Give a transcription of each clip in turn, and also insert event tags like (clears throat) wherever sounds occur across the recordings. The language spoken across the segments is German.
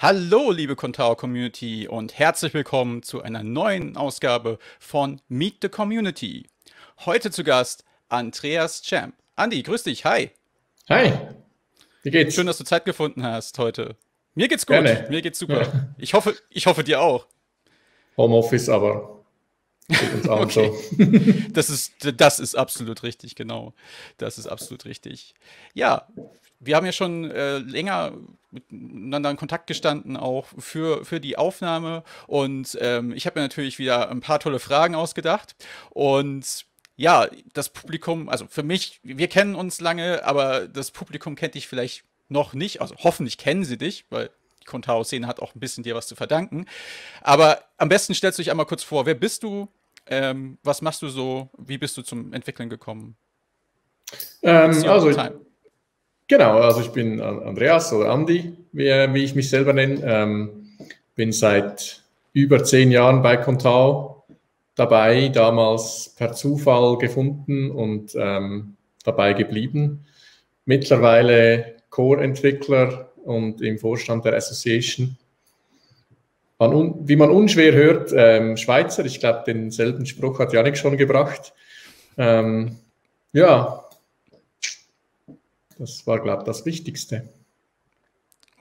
Hallo, liebe Contao Community und herzlich willkommen zu einer neuen Ausgabe von Meet the Community. Heute zu Gast Andreas Champ. Andi, grüß dich, hi. Hi, wie geht's? Schön, dass du Zeit gefunden hast heute. Mir geht's gut, Gerne. mir geht's super. Ja. Ich, hoffe, ich hoffe dir auch. Homeoffice, aber (laughs) okay. das, ist, das ist absolut richtig, genau. Das ist absolut richtig. Ja, wir haben ja schon äh, länger miteinander in Kontakt gestanden, auch für, für die Aufnahme. Und ähm, ich habe mir natürlich wieder ein paar tolle Fragen ausgedacht. Und ja, das Publikum, also für mich, wir kennen uns lange, aber das Publikum kennt dich vielleicht noch nicht. Also hoffentlich kennen sie dich, weil die Contao-Szene hat auch ein bisschen dir was zu verdanken. Aber am besten stellst du dich einmal kurz vor, wer bist du? Ähm, was machst du so? Wie bist du zum Entwickeln gekommen? Ähm, also, time? Genau, also ich bin Andreas oder Andi, wie, wie ich mich selber nenne. Ähm, bin seit über zehn Jahren bei Contao dabei, damals per Zufall gefunden und ähm, dabei geblieben. Mittlerweile Core-Entwickler und im Vorstand der Association. Man, wie man unschwer hört, ähm, Schweizer, ich glaube, denselben Spruch hat Janik schon gebracht. Ähm, ja, das war, glaube ich, das Wichtigste.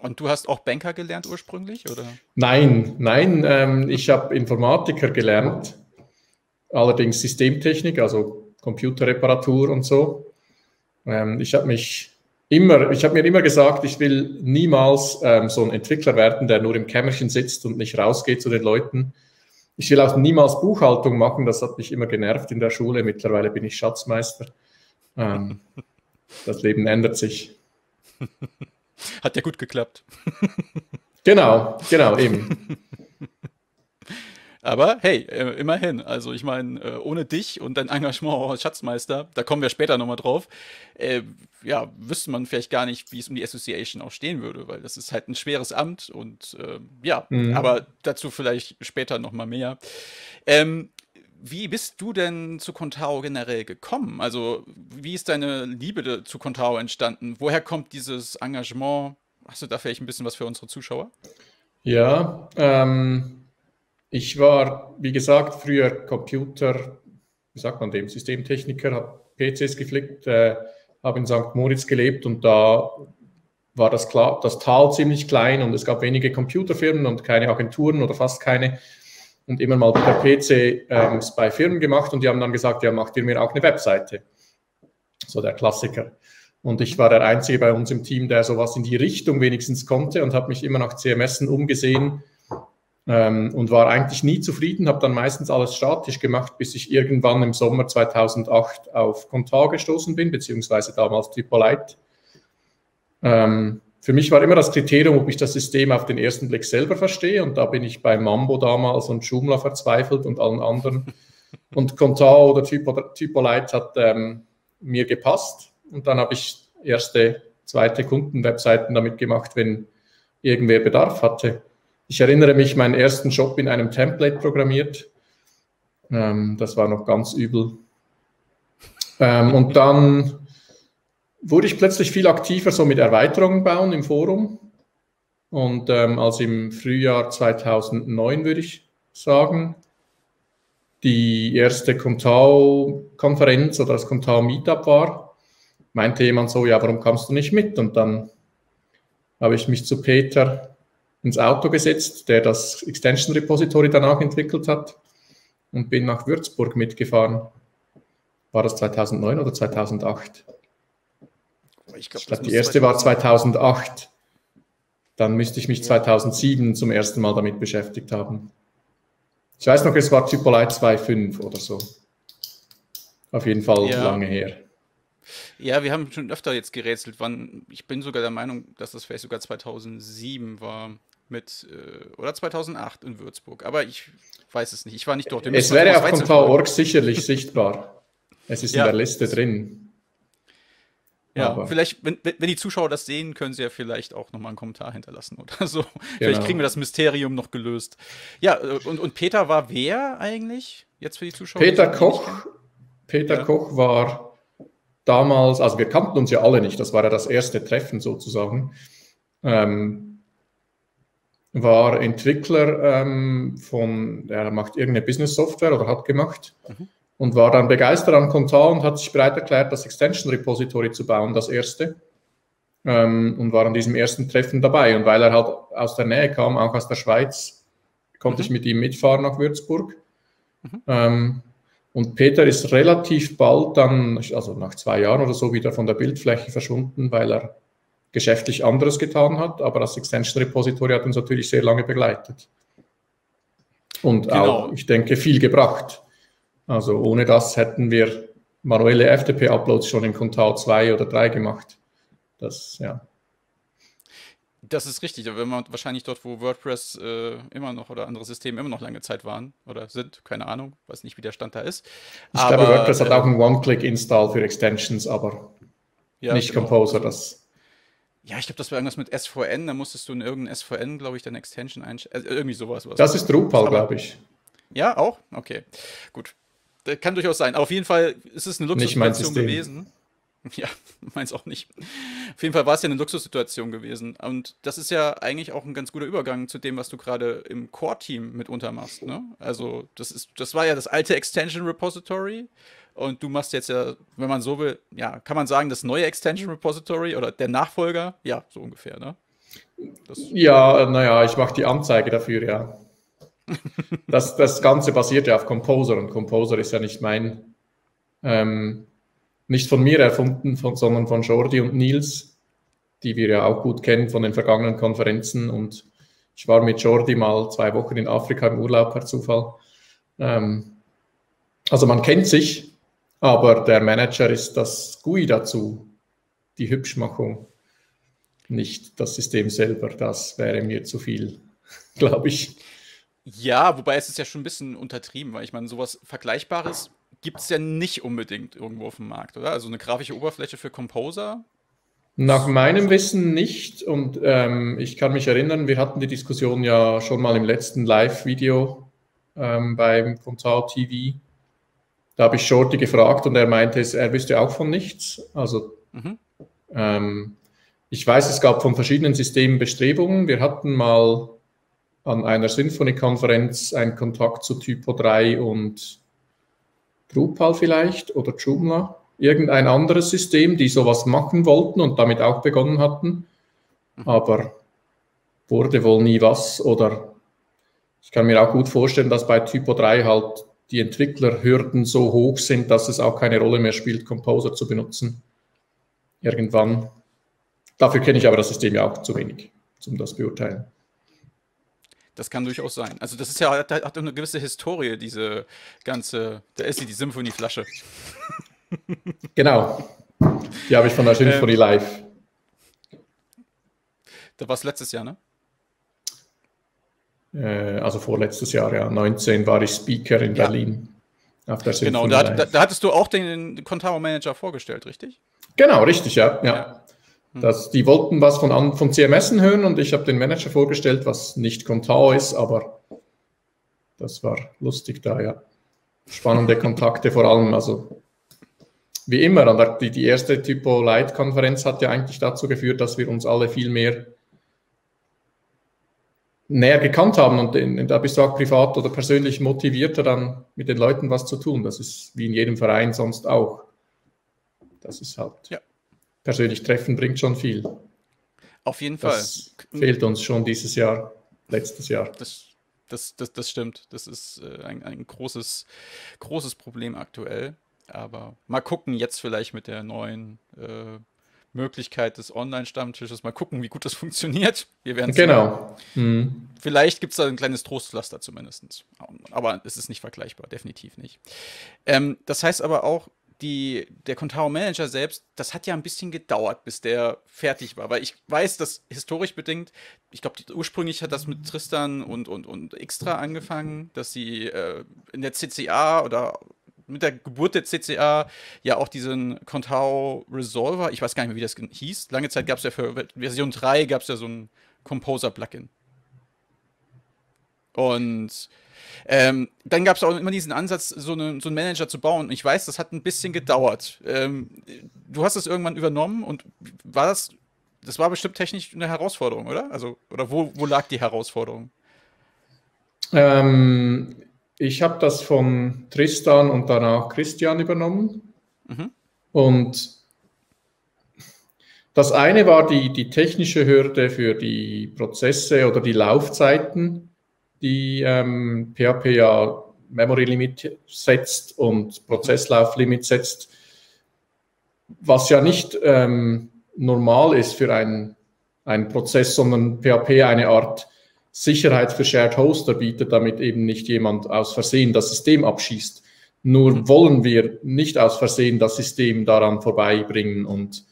Und du hast auch Banker gelernt ursprünglich, oder? Nein, nein, ähm, ich habe Informatiker gelernt, allerdings Systemtechnik, also Computerreparatur und so. Ähm, ich habe mich immer, ich habe mir immer gesagt, ich will niemals ähm, so ein Entwickler werden, der nur im Kämmerchen sitzt und nicht rausgeht zu den Leuten. Ich will auch niemals Buchhaltung machen, das hat mich immer genervt in der Schule. Mittlerweile bin ich Schatzmeister. (laughs) Das Leben ändert sich. (laughs) Hat ja gut geklappt. (laughs) genau, genau, eben. (laughs) Aber hey, äh, immerhin. Also ich meine, äh, ohne dich und dein Engagement als Schatzmeister, da kommen wir später nochmal drauf, äh, ja, wüsste man vielleicht gar nicht, wie es um die Association auch stehen würde, weil das ist halt ein schweres Amt und äh, ja, mhm. aber dazu vielleicht später nochmal mehr. Ähm, wie bist du denn zu Contao generell gekommen? Also, wie ist deine Liebe zu Contao entstanden? Woher kommt dieses Engagement? Hast du da vielleicht ein bisschen was für unsere Zuschauer? Ja, ähm, ich war, wie gesagt, früher Computer, wie sagt man dem, Systemtechniker, habe PCs geflickt, äh, habe in St. Moritz gelebt und da war das, das Tal ziemlich klein und es gab wenige Computerfirmen und keine Agenturen oder fast keine und immer mal per PC ähm, bei Firmen gemacht und die haben dann gesagt, ja, macht ihr mir auch eine Webseite. So der Klassiker. Und ich war der Einzige bei uns im Team, der sowas in die Richtung wenigstens konnte und habe mich immer nach CMSen umgesehen ähm, und war eigentlich nie zufrieden, habe dann meistens alles statisch gemacht, bis ich irgendwann im Sommer 2008 auf Contar gestoßen bin, beziehungsweise damals Tripolite. Ähm, für mich war immer das Kriterium, ob ich das System auf den ersten Blick selber verstehe. Und da bin ich bei Mambo damals und Joomla verzweifelt und allen anderen. Und Contao oder Typolite hat ähm, mir gepasst. Und dann habe ich erste, zweite Kundenwebseiten damit gemacht, wenn irgendwer Bedarf hatte. Ich erinnere mich, meinen ersten Job in einem Template programmiert. Ähm, das war noch ganz übel. Ähm, und dann wurde ich plötzlich viel aktiver so mit Erweiterungen bauen im Forum. Und ähm, als im Frühjahr 2009, würde ich sagen, die erste Contao-Konferenz oder das Contao-Meetup war, meinte jemand so, ja, warum kommst du nicht mit? Und dann habe ich mich zu Peter ins Auto gesetzt, der das Extension Repository danach entwickelt hat und bin nach Würzburg mitgefahren. War das 2009 oder 2008? Ich glaube, glaub, die erste war 2008. Dann müsste ich mich 2007 zum ersten Mal damit beschäftigt haben. Ich weiß noch, es war Typolite 2.5 oder so. Auf jeden Fall ja. lange her. Ja, wir haben schon öfter jetzt gerätselt, wann. Ich bin sogar der Meinung, dass das vielleicht sogar 2007 war mit äh, oder 2008 in Würzburg. Aber ich weiß es nicht. Ich war nicht dort. Es wäre auf Contao.org sicherlich sichtbar. Es ist ja. in der Liste drin. Ja, Aber vielleicht, wenn, wenn die Zuschauer das sehen, können sie ja vielleicht auch nochmal einen Kommentar hinterlassen oder so. Genau. Vielleicht kriegen wir das Mysterium noch gelöst. Ja, äh, und, und Peter war wer eigentlich? Jetzt für die Zuschauer? Peter Koch. Peter ja. Koch war damals, also wir kannten uns ja alle nicht, das war ja das erste Treffen sozusagen. Ähm, war Entwickler ähm, von, er macht irgendeine Business-Software oder hat gemacht mhm. Und war dann begeistert an Contal und hat sich bereit erklärt, das Extension Repository zu bauen, das erste. Ähm, und war an diesem ersten Treffen dabei. Und weil er halt aus der Nähe kam, auch aus der Schweiz, konnte mhm. ich mit ihm mitfahren nach Würzburg. Mhm. Ähm, und Peter ist relativ bald dann, also nach zwei Jahren oder so, wieder von der Bildfläche verschwunden, weil er geschäftlich anderes getan hat. Aber das Extension Repository hat uns natürlich sehr lange begleitet. Und genau. auch, ich denke, viel gebracht. Also ohne das hätten wir manuelle FTP-Uploads schon in Contao 2 oder 3 gemacht. Das, ja. Das ist richtig, aber wenn man wahrscheinlich dort, wo WordPress äh, immer noch oder andere Systeme immer noch lange Zeit waren oder sind, keine Ahnung, weiß nicht, wie der Stand da ist. Ich aber, glaube, WordPress äh, hat auch einen One-Click-Install für Extensions, aber ja, nicht genau. Composer. Das ja, ich glaube, das war irgendwas mit SVN, da musstest du in irgendein SVN, glaube ich, deine Extension einstellen. Also irgendwie sowas. Das ist Drupal, glaube ich. Ja, auch? Okay. Gut. Das kann durchaus sein. Aber auf jeden Fall ist es eine Luxussituation gewesen. (laughs) Ja, meins auch nicht. Auf jeden Fall war es ja eine Luxussituation gewesen. Und das ist ja eigentlich auch ein ganz guter Übergang zu dem, was du gerade im Core-Team mitunter machst. Ne? Also, das, ist, das war ja das alte Extension Repository. Und du machst jetzt ja, wenn man so will, ja, kann man sagen, das neue Extension Repository oder der Nachfolger? Ja, so ungefähr, ne? Das ja, naja, ich mache die Anzeige dafür, ja. (laughs) das, das Ganze basiert ja auf Composer und Composer ist ja nicht mein ähm, nicht von mir erfunden, von, sondern von Jordi und Nils, die wir ja auch gut kennen von den vergangenen Konferenzen. Und ich war mit Jordi mal zwei Wochen in Afrika im Urlaub per Zufall. Ähm, also man kennt sich, aber der Manager ist das GUI dazu, die Hübschmachung, nicht das System selber. Das wäre mir zu viel, (laughs) glaube ich. Ja, wobei es ist ja schon ein bisschen untertrieben, weil ich meine, sowas Vergleichbares gibt es ja nicht unbedingt irgendwo auf dem Markt, oder? Also eine grafische Oberfläche für Composer? Nach meinem Wissen nicht. Und ähm, ich kann mich erinnern, wir hatten die Diskussion ja schon mal im letzten Live-Video ähm, beim Comtal TV. Da habe ich Shorty gefragt und er meinte, er wüsste auch von nichts. Also mhm. ähm, ich weiß, es gab von verschiedenen Systemen Bestrebungen. Wir hatten mal an einer Symphony-Konferenz einen Kontakt zu Typo 3 und Drupal vielleicht oder Joomla, irgendein anderes System, die sowas machen wollten und damit auch begonnen hatten, mhm. aber wurde wohl nie was oder ich kann mir auch gut vorstellen, dass bei Typo 3 halt die Entwicklerhürden so hoch sind, dass es auch keine Rolle mehr spielt, Composer zu benutzen. Irgendwann. Dafür kenne ich aber das System ja auch zu wenig, um das beurteilen. Das kann durchaus sein. Also das ist ja, hat, hat eine gewisse Historie, diese ganze, da ist sie, die Symphonie-Flasche. Genau. Die habe ich von der Symphonie ähm, Live. Da war es letztes Jahr, ne? Äh, also vorletztes Jahr, ja. 19 war ich Speaker in ja. Berlin. Auf der genau, da, da, da, hattest du auch den Contaro Manager vorgestellt, richtig? Genau, richtig, ja. ja. ja. Hm. Das, die wollten was von, von CMS hören und ich habe den Manager vorgestellt, was nicht Contao ist, aber das war lustig da, ja. Spannende Kontakte vor allem, also wie immer, die, die erste Typo Light Konferenz hat ja eigentlich dazu geführt, dass wir uns alle viel mehr näher gekannt haben und in, da bist du auch privat oder persönlich motivierter dann mit den Leuten was zu tun. Das ist wie in jedem Verein sonst auch. Das ist halt. Ja persönlich treffen bringt schon viel. Auf jeden Fall. Das fehlt uns schon dieses Jahr, letztes Jahr. Das, das, das, das stimmt. Das ist äh, ein, ein großes, großes Problem aktuell. Aber mal gucken, jetzt vielleicht mit der neuen äh, Möglichkeit des Online-Stammtisches, mal gucken, wie gut das (laughs) funktioniert. Wir werden Genau. Mhm. Vielleicht gibt es da ein kleines Trostpflaster zumindest. Aber es ist nicht vergleichbar, definitiv nicht. Ähm, das heißt aber auch, die, der Contao Manager selbst, das hat ja ein bisschen gedauert, bis der fertig war. Weil ich weiß, dass historisch bedingt, ich glaube, ursprünglich hat das mit Tristan und, und, und Extra angefangen, dass sie äh, in der CCA oder mit der Geburt der CCA ja auch diesen Contao Resolver, ich weiß gar nicht mehr, wie das hieß. Lange Zeit gab es ja für Version 3 gab es ja so ein Composer-Plugin. Und ähm, dann gab es auch immer diesen Ansatz, so, eine, so, einen Manager zu bauen. Und ich weiß, das hat ein bisschen gedauert. Ähm, du hast es irgendwann übernommen und war das das war bestimmt technisch eine Herausforderung, oder? Also, oder wo, wo lag die Herausforderung? Ähm, ich habe das von Tristan und danach Christian übernommen. Mhm. Und das eine war die, die technische Hürde für die Prozesse oder die Laufzeiten, die ähm, PHP ja Memory Limit setzt und Prozesslauflimit setzt, was ja nicht ähm, normal ist für einen, einen Prozess, sondern PHP eine Art Sicherheit für Shared Hoster bietet, damit eben nicht jemand aus Versehen das System abschießt. Nur mhm. wollen wir nicht aus Versehen das System daran vorbeibringen und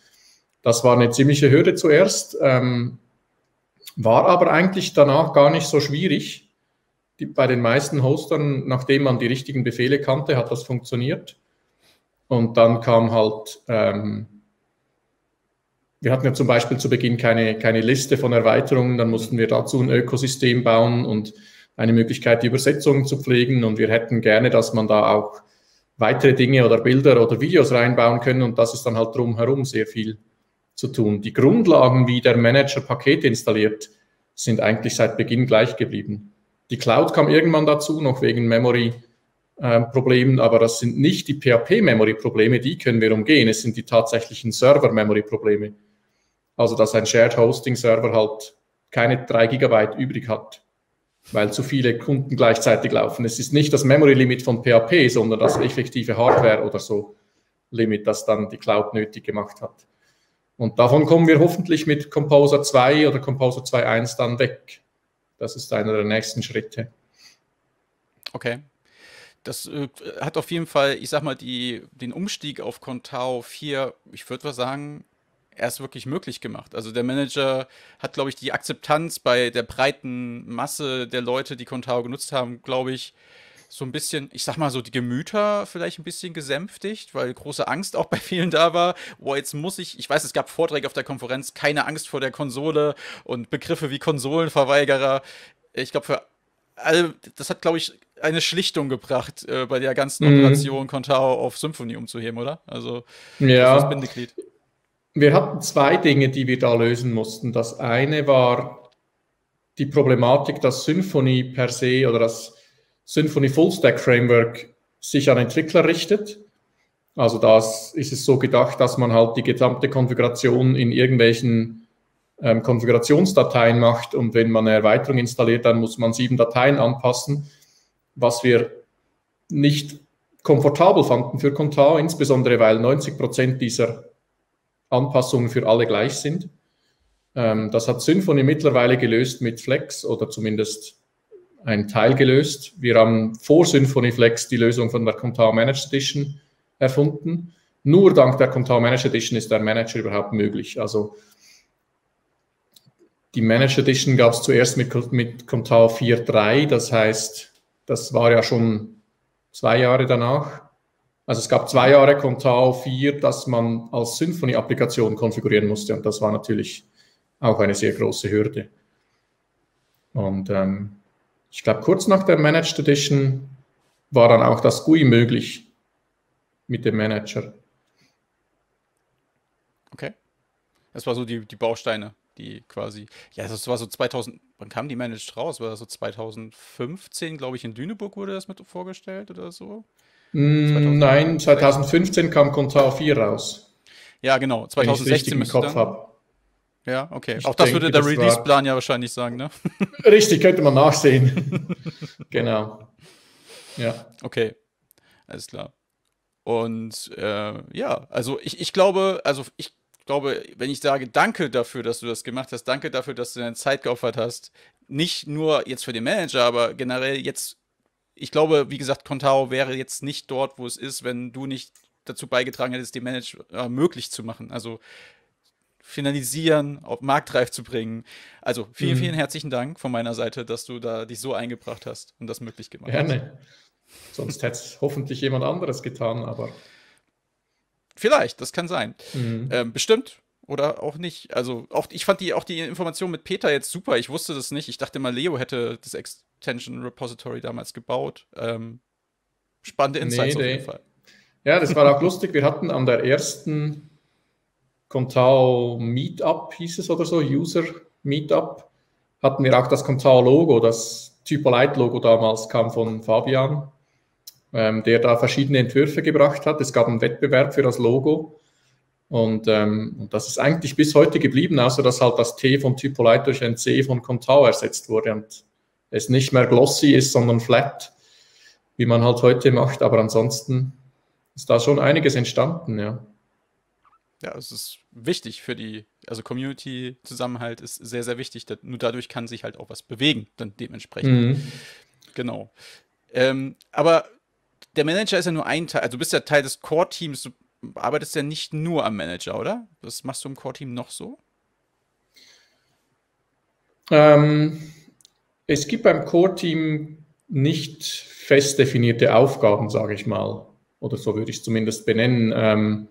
das war eine ziemliche Hürde zuerst, ähm, war aber eigentlich danach gar nicht so schwierig. Die, bei den meisten Hostern, nachdem man die richtigen Befehle kannte, hat das funktioniert. Und dann kam halt, ähm, wir hatten ja zum Beispiel zu Beginn keine, keine Liste von Erweiterungen, dann mussten wir dazu ein Ökosystem bauen und eine Möglichkeit, die Übersetzungen zu pflegen. Und wir hätten gerne, dass man da auch weitere Dinge oder Bilder oder Videos reinbauen können. Und das ist dann halt drumherum sehr viel zu tun. Die Grundlagen, wie der Manager Pakete installiert, sind eigentlich seit Beginn gleich geblieben. Die Cloud kam irgendwann dazu, noch wegen Memory-Problemen, äh, aber das sind nicht die PHP-Memory-Probleme, die können wir umgehen. Es sind die tatsächlichen Server-Memory-Probleme. Also, dass ein Shared Hosting-Server halt keine drei Gigabyte übrig hat, weil zu viele Kunden gleichzeitig laufen. Es ist nicht das Memory-Limit von PHP, sondern das effektive Hardware oder so Limit, das dann die Cloud nötig gemacht hat. Und davon kommen wir hoffentlich mit Composer 2 oder Composer 2.1 dann weg. Das ist einer der nächsten Schritte. Okay. Das äh, hat auf jeden Fall, ich sag mal, die, den Umstieg auf Contao 4, ich würde sagen, erst wirklich möglich gemacht. Also der Manager hat, glaube ich, die Akzeptanz bei der breiten Masse der Leute, die Contao genutzt haben, glaube ich, so ein bisschen, ich sag mal so, die Gemüter vielleicht ein bisschen gesänftigt, weil große Angst auch bei vielen da war. Boah, jetzt muss ich, ich weiß, es gab Vorträge auf der Konferenz, keine Angst vor der Konsole und Begriffe wie Konsolenverweigerer. Ich glaube, für alle, das hat, glaube ich, eine Schlichtung gebracht, äh, bei der ganzen mhm. Operation Contao auf Symphony umzuheben, oder? Also, ja. das Bindeglied. Wir hatten zwei Dinge, die wir da lösen mussten. Das eine war die Problematik, dass Symphony per se oder das Symfony Full Stack Framework sich an Entwickler richtet. Also das ist es so gedacht, dass man halt die gesamte Konfiguration in irgendwelchen ähm, Konfigurationsdateien macht und wenn man eine Erweiterung installiert, dann muss man sieben Dateien anpassen, was wir nicht komfortabel fanden für Contao, insbesondere weil 90 Prozent dieser Anpassungen für alle gleich sind. Ähm, das hat Symfony mittlerweile gelöst mit Flex oder zumindest ein Teil gelöst. Wir haben vor Symfony Flex die Lösung von der Contao Managed Edition erfunden. Nur dank der Contao Managed Edition ist der Manager überhaupt möglich. Also die Managed Edition gab es zuerst mit, mit Contao 4.3, das heißt, das war ja schon zwei Jahre danach. Also es gab zwei Jahre Contao 4, das man als Symfony-Applikation konfigurieren musste und das war natürlich auch eine sehr große Hürde. Und ähm, ich glaube, kurz nach der Managed Edition war dann auch das GUI möglich mit dem Manager. Okay. Das war so die, die Bausteine, die quasi, ja, das war so 2000, wann kam die Managed raus? War das so 2015, glaube ich, in Düneburg wurde das mit vorgestellt oder so? 2000, mm, Nein, 2015 kam Contao 4 raus. Ja, genau. 2016 müsste Kopf dann, ja, okay. Ich Auch das denke, würde der Release-Plan ja wahrscheinlich sagen, ne? (laughs) Richtig, könnte man nachsehen. (laughs) genau. Ja. Okay. Alles klar. Und äh, ja, also ich, ich glaube, also ich glaube, wenn ich sage, danke dafür, dass du das gemacht hast, danke dafür, dass du deine Zeit geopfert hast, nicht nur jetzt für den Manager, aber generell jetzt, ich glaube, wie gesagt, Contao wäre jetzt nicht dort, wo es ist, wenn du nicht dazu beigetragen hättest, den Manager möglich zu machen. Also finalisieren, auf marktreif zu bringen. Also vielen, mhm. vielen herzlichen Dank von meiner Seite, dass du da dich so eingebracht hast und das möglich gemacht Gerne. hast. Gerne. Sonst hätte es hoffentlich jemand anderes getan, aber. Vielleicht, das kann sein. Mhm. Ähm, bestimmt oder auch nicht. Also auch ich fand die auch die Information mit Peter jetzt super. Ich wusste das nicht. Ich dachte mal, Leo hätte das Extension Repository damals gebaut. Ähm, spannende Insights nee, auf jeden nee. Fall. Ja, das war auch lustig. Wir hatten an der ersten Contao Meetup hieß es oder so, User Meetup, hatten wir auch das Contao Logo, das Typolite Logo damals kam von Fabian, ähm, der da verschiedene Entwürfe gebracht hat. Es gab einen Wettbewerb für das Logo. Und, ähm, und das ist eigentlich bis heute geblieben, außer dass halt das T von Typolite durch ein C von Contao ersetzt wurde und es nicht mehr glossy ist, sondern flat, wie man halt heute macht. Aber ansonsten ist da schon einiges entstanden, ja. Ja, es ist wichtig für die, also Community-Zusammenhalt ist sehr, sehr wichtig. nur dadurch kann sich halt auch was bewegen, dann dementsprechend. Mhm. Genau. Ähm, aber der Manager ist ja nur ein Teil, also du bist ja Teil des Core-Teams, du arbeitest ja nicht nur am Manager, oder? Was machst du im Core-Team noch so? Ähm, es gibt beim Core-Team nicht fest definierte Aufgaben, sage ich mal. Oder so würde ich es zumindest benennen. Ähm,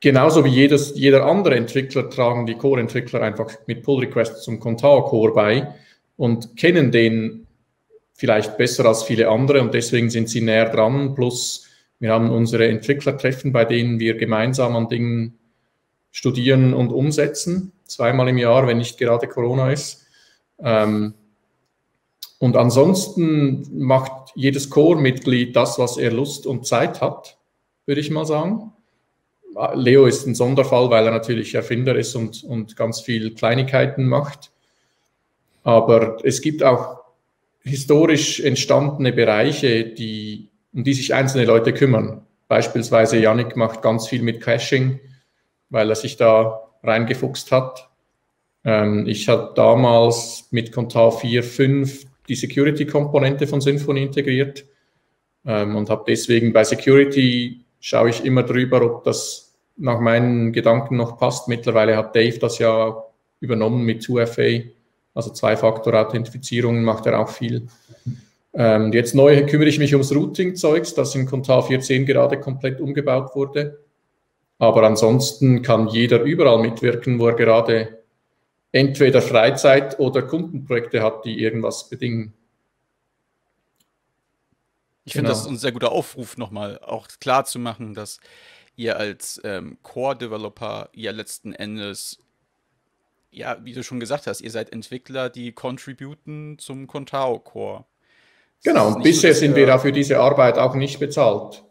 genauso wie jedes, jeder andere Entwickler tragen die Core-Entwickler einfach mit Pull-Requests zum Contao-Core bei und kennen den vielleicht besser als viele andere und deswegen sind sie näher dran. Plus wir haben unsere Entwicklertreffen, bei denen wir gemeinsam an Dingen studieren und umsetzen, zweimal im Jahr, wenn nicht gerade Corona ist. Ähm, und ansonsten macht jedes Core-Mitglied das, was er Lust und Zeit hat, würde ich mal sagen. Leo ist ein Sonderfall, weil er natürlich Erfinder ist und, und ganz viel Kleinigkeiten macht. Aber es gibt auch historisch entstandene Bereiche, die um die sich einzelne Leute kümmern. Beispielsweise Yannick macht ganz viel mit Caching, weil er sich da reingefuchst hat. Ähm, ich habe damals mit Contao 4.5 die Security-Komponente von Symfony integriert ähm, und habe deswegen bei Security schaue ich immer drüber, ob das nach meinen Gedanken noch passt. Mittlerweile hat Dave das ja übernommen mit 2FA, also Zwei-Faktor-Authentifizierungen macht er auch viel. Ähm, jetzt neu kümmere ich mich ums Routing-Zeugs, das in Contar 4.10 gerade komplett umgebaut wurde. Aber ansonsten kann jeder überall mitwirken, wo er gerade entweder Freizeit oder Kundenprojekte hat, die irgendwas bedingen. Ich genau. finde, das ist ein sehr guter Aufruf, nochmal auch klar zu machen, dass ihr als ähm, Core-Developer ja letzten Endes, ja, wie du schon gesagt hast, ihr seid Entwickler, die contributen zum Contao-Core. Genau, und bisher so, sind wir ja für diese Arbeit auch nicht bezahlt.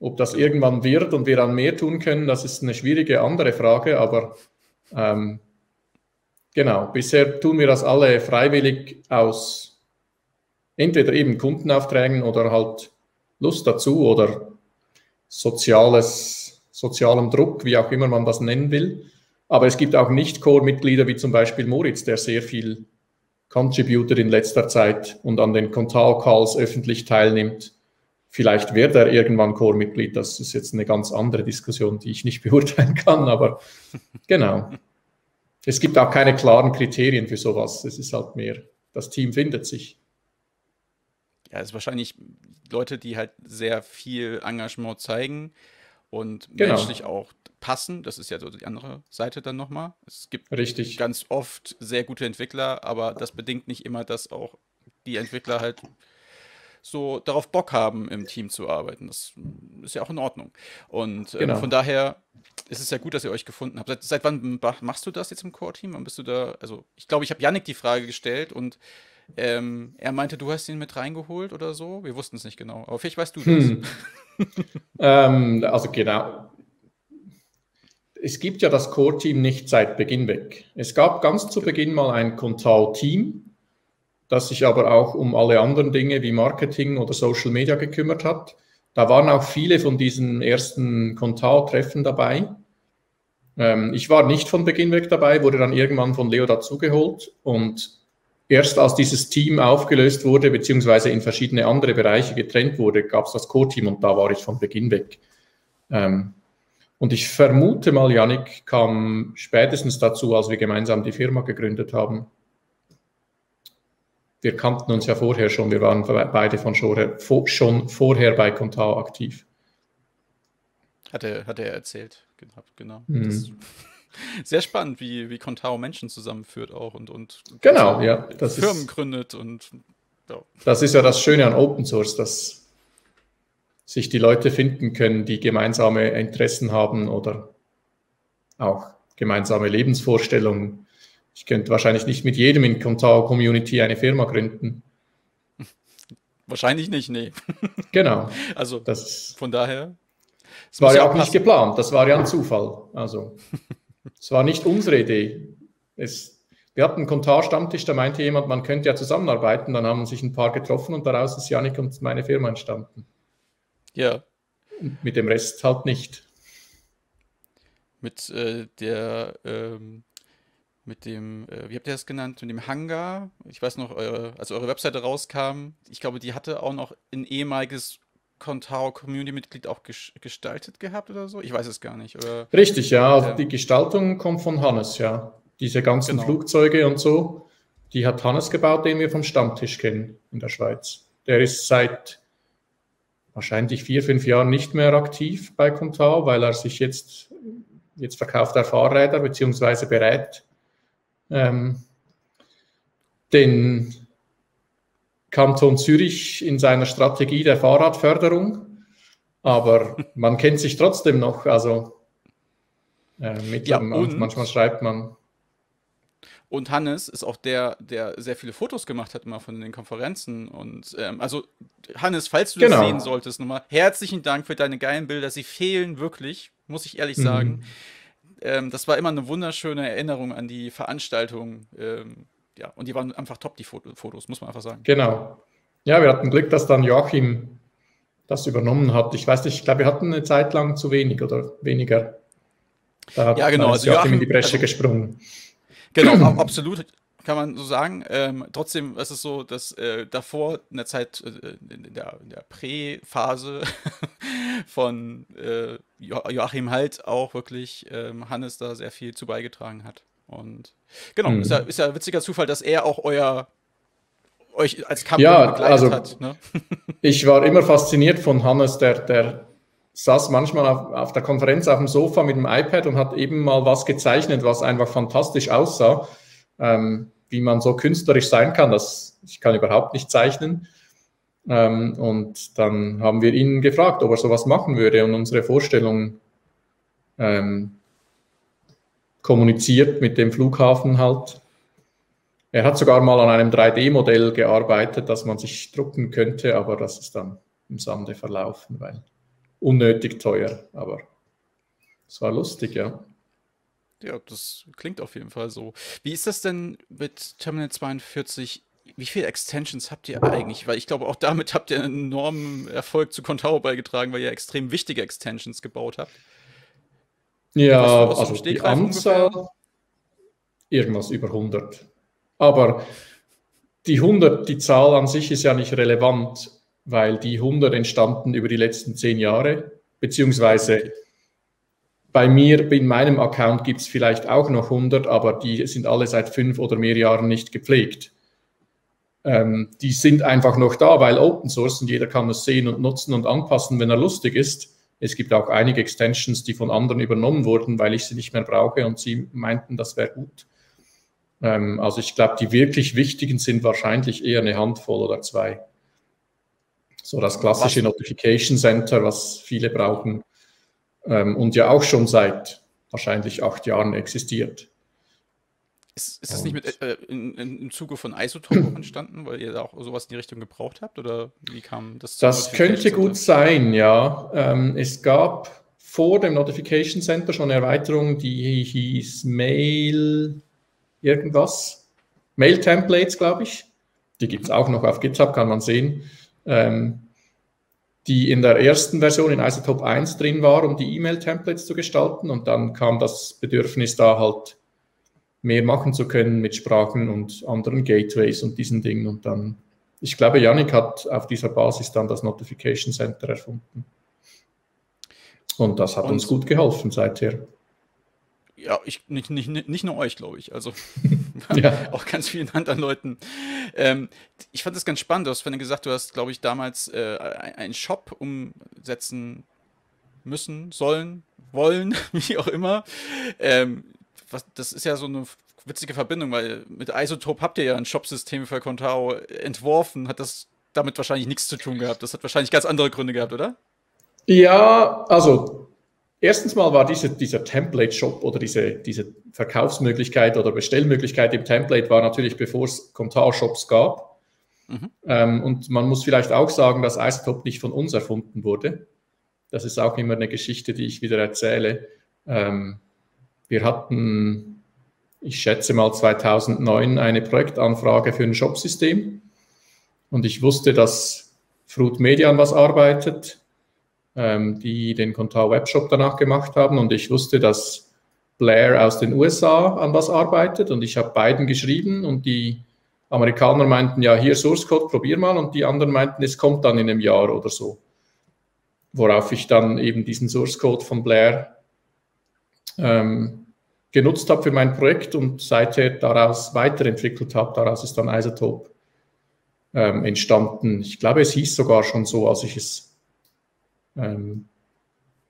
Ob das irgendwann wird und wir dann mehr tun können, das ist eine schwierige andere Frage, aber ähm, genau, bisher tun wir das alle freiwillig aus entweder eben Kundenaufträgen oder halt Lust dazu oder soziales, sozialem Druck, wie auch immer man das nennen will. Aber es gibt auch Nicht-Core-Mitglieder wie zum Beispiel Moritz, der sehr viel contributed in letzter Zeit und an den Contao-Calls öffentlich teilnimmt. Vielleicht wird er irgendwann Core-Mitglied. Das ist jetzt eine ganz andere Diskussion, die ich nicht (laughs) beurteilen kann, aber genau. Es gibt auch keine klaren Kriterien für sowas. Es ist halt mehr, das Team findet sich. Ja, es ist wahrscheinlich Leute, die halt sehr viel Engagement zeigen und genau. menschlich auch passen. Das ist ja so die andere Seite dann nochmal. Es gibt Richtig. ganz oft sehr gute Entwickler, aber das bedingt nicht immer, dass auch die Entwickler halt so darauf Bock haben, im Team zu arbeiten. Das ist ja auch in Ordnung. Und ähm, genau. von daher ist es ja gut, dass ihr euch gefunden habt. Seit, seit wann machst du das jetzt im Core-Team? Wann bist du da? Also, ich glaube, ich habe Yannick die Frage gestellt und ähm, er meinte, du hast ihn mit reingeholt oder so. Wir wussten es nicht genau. Aber vielleicht weißt du das. Hm. (laughs) ähm, also genau, es gibt ja das Core-Team nicht seit Beginn weg. Es gab ganz zu Beginn mal ein Contao-Team, das sich aber auch um alle anderen Dinge wie Marketing oder Social Media gekümmert hat. Da waren auch viele von diesen ersten Contao-Treffen dabei. Ähm, ich war nicht von Beginn weg dabei, wurde dann irgendwann von Leo dazugeholt und erst als dieses Team aufgelöst wurde, beziehungsweise in verschiedene andere Bereiche getrennt wurde, gab es das Core-Team und da war ich von Beginn weg. Ähm, und ich vermute mal, Yannick kam spätestens dazu, als wir gemeinsam die Firma gegründet haben. Wir kannten uns ja vorher schon, wir waren beide von schon vorher bei Contao aktiv. Hat er, hat er erzählt, genau. Mhm. Sehr spannend, wie, wie Contao Menschen zusammenführt auch und, und genau, ja, Firmen ist, gründet und ja. Das ist ja das Schöne an Open Source, dass sich die Leute finden können, die gemeinsame Interessen haben oder auch gemeinsame Lebensvorstellungen. Ich könnte wahrscheinlich nicht mit jedem in Contao Community eine Firma gründen. Wahrscheinlich nicht, nee. (laughs) Genau. Also das von daher. Es war ja auch passen. nicht geplant, das war ja ein Zufall. Also (laughs) es war nicht unsere Idee. Es, wir hatten einen Kontar-Stammtisch, da meinte jemand, man könnte ja zusammenarbeiten. Dann haben sich ein paar getroffen und daraus ist Janik und meine Firma entstanden. Ja. Und mit dem Rest halt nicht. Mit äh, der ähm, mit dem, äh, wie habt ihr das genannt, mit dem Hangar. Ich weiß noch, eure, als eure Webseite rauskam, ich glaube, die hatte auch noch ein ehemaliges Contao Community-Mitglied auch gestaltet gehabt oder so? Ich weiß es gar nicht. Oder, Richtig, ja. Also die Gestaltung kommt von Hannes, ja. Diese ganzen genau. Flugzeuge und so, die hat Hannes gebaut, den wir vom Stammtisch kennen in der Schweiz. Der ist seit wahrscheinlich vier, fünf Jahren nicht mehr aktiv bei Contao, weil er sich jetzt, jetzt verkauft er Fahrräder beziehungsweise berät ähm, den Kanton Zürich in seiner Strategie der Fahrradförderung. Aber (laughs) man kennt sich trotzdem noch. Also äh, mit ja, dem, manchmal schreibt man. Und Hannes ist auch der, der sehr viele Fotos gemacht hat immer von den Konferenzen. Und ähm, also Hannes, falls du genau. das sehen solltest, nochmal herzlichen Dank für deine geilen Bilder. Sie fehlen wirklich, muss ich ehrlich mhm. sagen ähm, das war immer eine wunderschöne Erinnerung an die Veranstaltung. Ähm, ja, und die waren einfach top, die Fotos, muss man einfach sagen. Genau. Ja, wir hatten Glück, dass dann Joachim das übernommen hat. Ich weiß nicht, ich glaube, wir hatten eine Zeit lang zu wenig oder weniger. Da hat, ja, genau. Also Joachim, Joachim in die Bresche also, gesprungen. Genau, (clears throat) absolut kann man so sagen. Ähm, trotzdem ist es so, dass äh, davor in der Zeit, äh, in der, der Prä-Phase (laughs) von äh, Joachim halt auch wirklich ähm, Hannes da sehr viel zu beigetragen hat. Und genau, mhm. ist, ja, ist ja ein witziger Zufall, dass er auch euer euch als Kampf ja, also, hat. Ne? (laughs) ich war immer fasziniert von Hannes, der, der saß manchmal auf, auf, der Konferenz auf dem Sofa mit dem iPad und hat eben mal was gezeichnet, was einfach fantastisch aussah ähm, wie man so künstlerisch sein kann. Das, ich kann überhaupt nicht zeichnen. Ähm, und dann haben wir ihn gefragt, ob er sowas machen würde und unsere Vorstellung ähm, kommuniziert mit dem Flughafen halt. Er hat sogar mal an einem 3D-Modell gearbeitet, das man sich drucken könnte, aber das ist dann im Sande verlaufen, weil unnötig teuer. Aber es war lustig, ja. Ja, das klingt auf jeden Fall so. Wie ist das denn mit Terminal 42? Wie viele Extensions habt ihr eigentlich? Weil ich glaube, auch damit habt ihr einen enormen Erfolg zu Contao beigetragen, weil ihr extrem wichtige Extensions gebaut habt. Ja, also die Anzahl, ungefähr? irgendwas über 100. Aber die 100, die Zahl an sich ist ja nicht relevant, weil die 100 entstanden über die letzten zehn Jahre, beziehungsweise bei mir, in meinem Account gibt es vielleicht auch noch 100, aber die sind alle seit fünf oder mehr Jahren nicht gepflegt. Ähm, die sind einfach noch da, weil Open Source und jeder kann es sehen und nutzen und anpassen, wenn er lustig ist. Es gibt auch einige Extensions, die von anderen übernommen wurden, weil ich sie nicht mehr brauche und sie meinten, das wäre gut. Ähm, also ich glaube, die wirklich wichtigen sind wahrscheinlich eher eine Handvoll oder zwei. So das klassische Notification Center, was viele brauchen ähm, und ja auch schon seit wahrscheinlich acht Jahren existiert. Ist, ist das nicht mit, äh, in, in, im Zuge von Isotope entstanden, weil ihr da auch sowas in die Richtung gebraucht habt? Oder wie kam das? Das könnte gut sein, ja. Ähm, es gab vor dem Notification Center schon eine Erweiterung, die hieß Mail irgendwas. Mail Templates, glaube ich. Die gibt es auch noch auf GitHub, kann man sehen. Ähm, die in der ersten Version in Isotope 1 drin war, um die E-Mail-Templates zu gestalten. Und dann kam das Bedürfnis da halt mehr machen zu können mit Sprachen und anderen Gateways und diesen Dingen. Und dann, ich glaube, Yannick hat auf dieser Basis dann das Notification Center erfunden. Und das hat und uns gut geholfen seither. Ja, ich, nicht, nicht, nicht nur euch, glaube ich. Also (laughs) (laughs) ja. auch ganz vielen anderen Leuten. Ähm, ich fand das ganz spannend. Du hast vorhin gesagt, du hast, glaube ich, damals äh, einen Shop umsetzen müssen, sollen, wollen, (laughs) wie auch immer. Ähm, was, das ist ja so eine witzige Verbindung, weil mit Isotope habt ihr ja ein Shopsystem für Contao entworfen. Hat das damit wahrscheinlich nichts zu tun gehabt? Das hat wahrscheinlich ganz andere Gründe gehabt, oder? Ja, also erstens mal war diese, dieser Template-Shop oder diese, diese Verkaufsmöglichkeit oder Bestellmöglichkeit im Template war natürlich, bevor es Contar-Shops gab. Mhm. Ähm, und man muss vielleicht auch sagen, dass Isotop nicht von uns erfunden wurde. Das ist auch immer eine Geschichte, die ich wieder erzähle. Ähm, wir hatten, ich schätze mal 2009, eine Projektanfrage für ein Shopsystem. Und ich wusste, dass Fruit Media an was arbeitet ähm, die den Contar Webshop danach gemacht haben. Und ich wusste, dass Blair aus den USA an was arbeitet. Und ich habe beiden geschrieben und die Amerikaner meinten, ja, hier Source Code, probier mal. Und die anderen meinten, es kommt dann in einem Jahr oder so. Worauf ich dann eben diesen Source Code von Blair ähm, genutzt habe für mein Projekt und seither daraus weiterentwickelt habe. Daraus ist dann Isotope ähm, entstanden. Ich glaube, es hieß sogar schon so, als ich es ähm,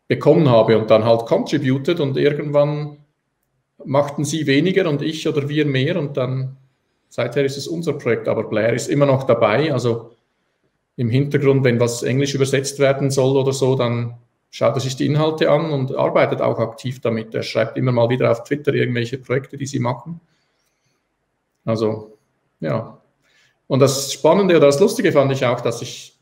bekommen habe und dann halt contributed und irgendwann machten sie weniger und ich oder wir mehr und dann seither ist es unser Projekt, aber Blair ist immer noch dabei, also im Hintergrund, wenn was Englisch übersetzt werden soll oder so, dann schaut er sich die Inhalte an und arbeitet auch aktiv damit. Er schreibt immer mal wieder auf Twitter irgendwelche Projekte, die sie machen. Also, ja. Und das Spannende oder das Lustige fand ich auch, dass ich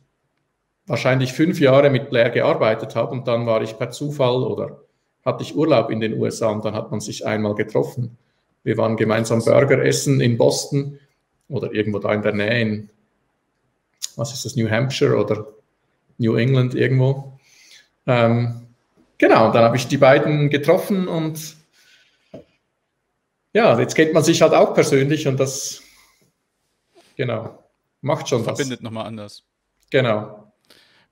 wahrscheinlich fünf Jahre mit Blair gearbeitet habe und dann war ich per Zufall oder hatte ich Urlaub in den USA und dann hat man sich einmal getroffen. Wir waren gemeinsam Burger essen in Boston oder irgendwo da in der Nähe in, was ist das, New Hampshire oder New England irgendwo. Ähm, genau, dann habe ich die beiden getroffen und ja, jetzt kennt man sich halt auch persönlich und das, genau, macht schon Verbindet was. Verbindet nochmal anders. Genau.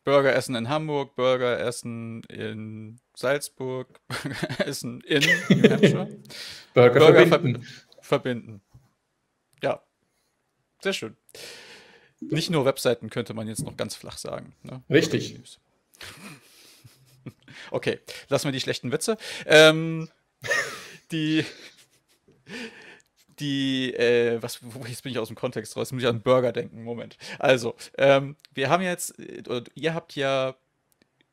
Burger essen in Hamburg, Burger essen in Salzburg, (laughs) Burger essen in New Hampshire. (laughs) Burger, Burger verbinden. Ver verbinden. Ja, sehr schön. Nicht nur Webseiten könnte man jetzt noch ganz flach sagen. Ne? Richtig. Okay, lassen wir die schlechten Witze. Ähm, die die, äh, was, jetzt bin ich aus dem Kontext raus, muss ich an Burger denken, Moment. Also, ähm, wir haben jetzt, äh, oder ihr habt ja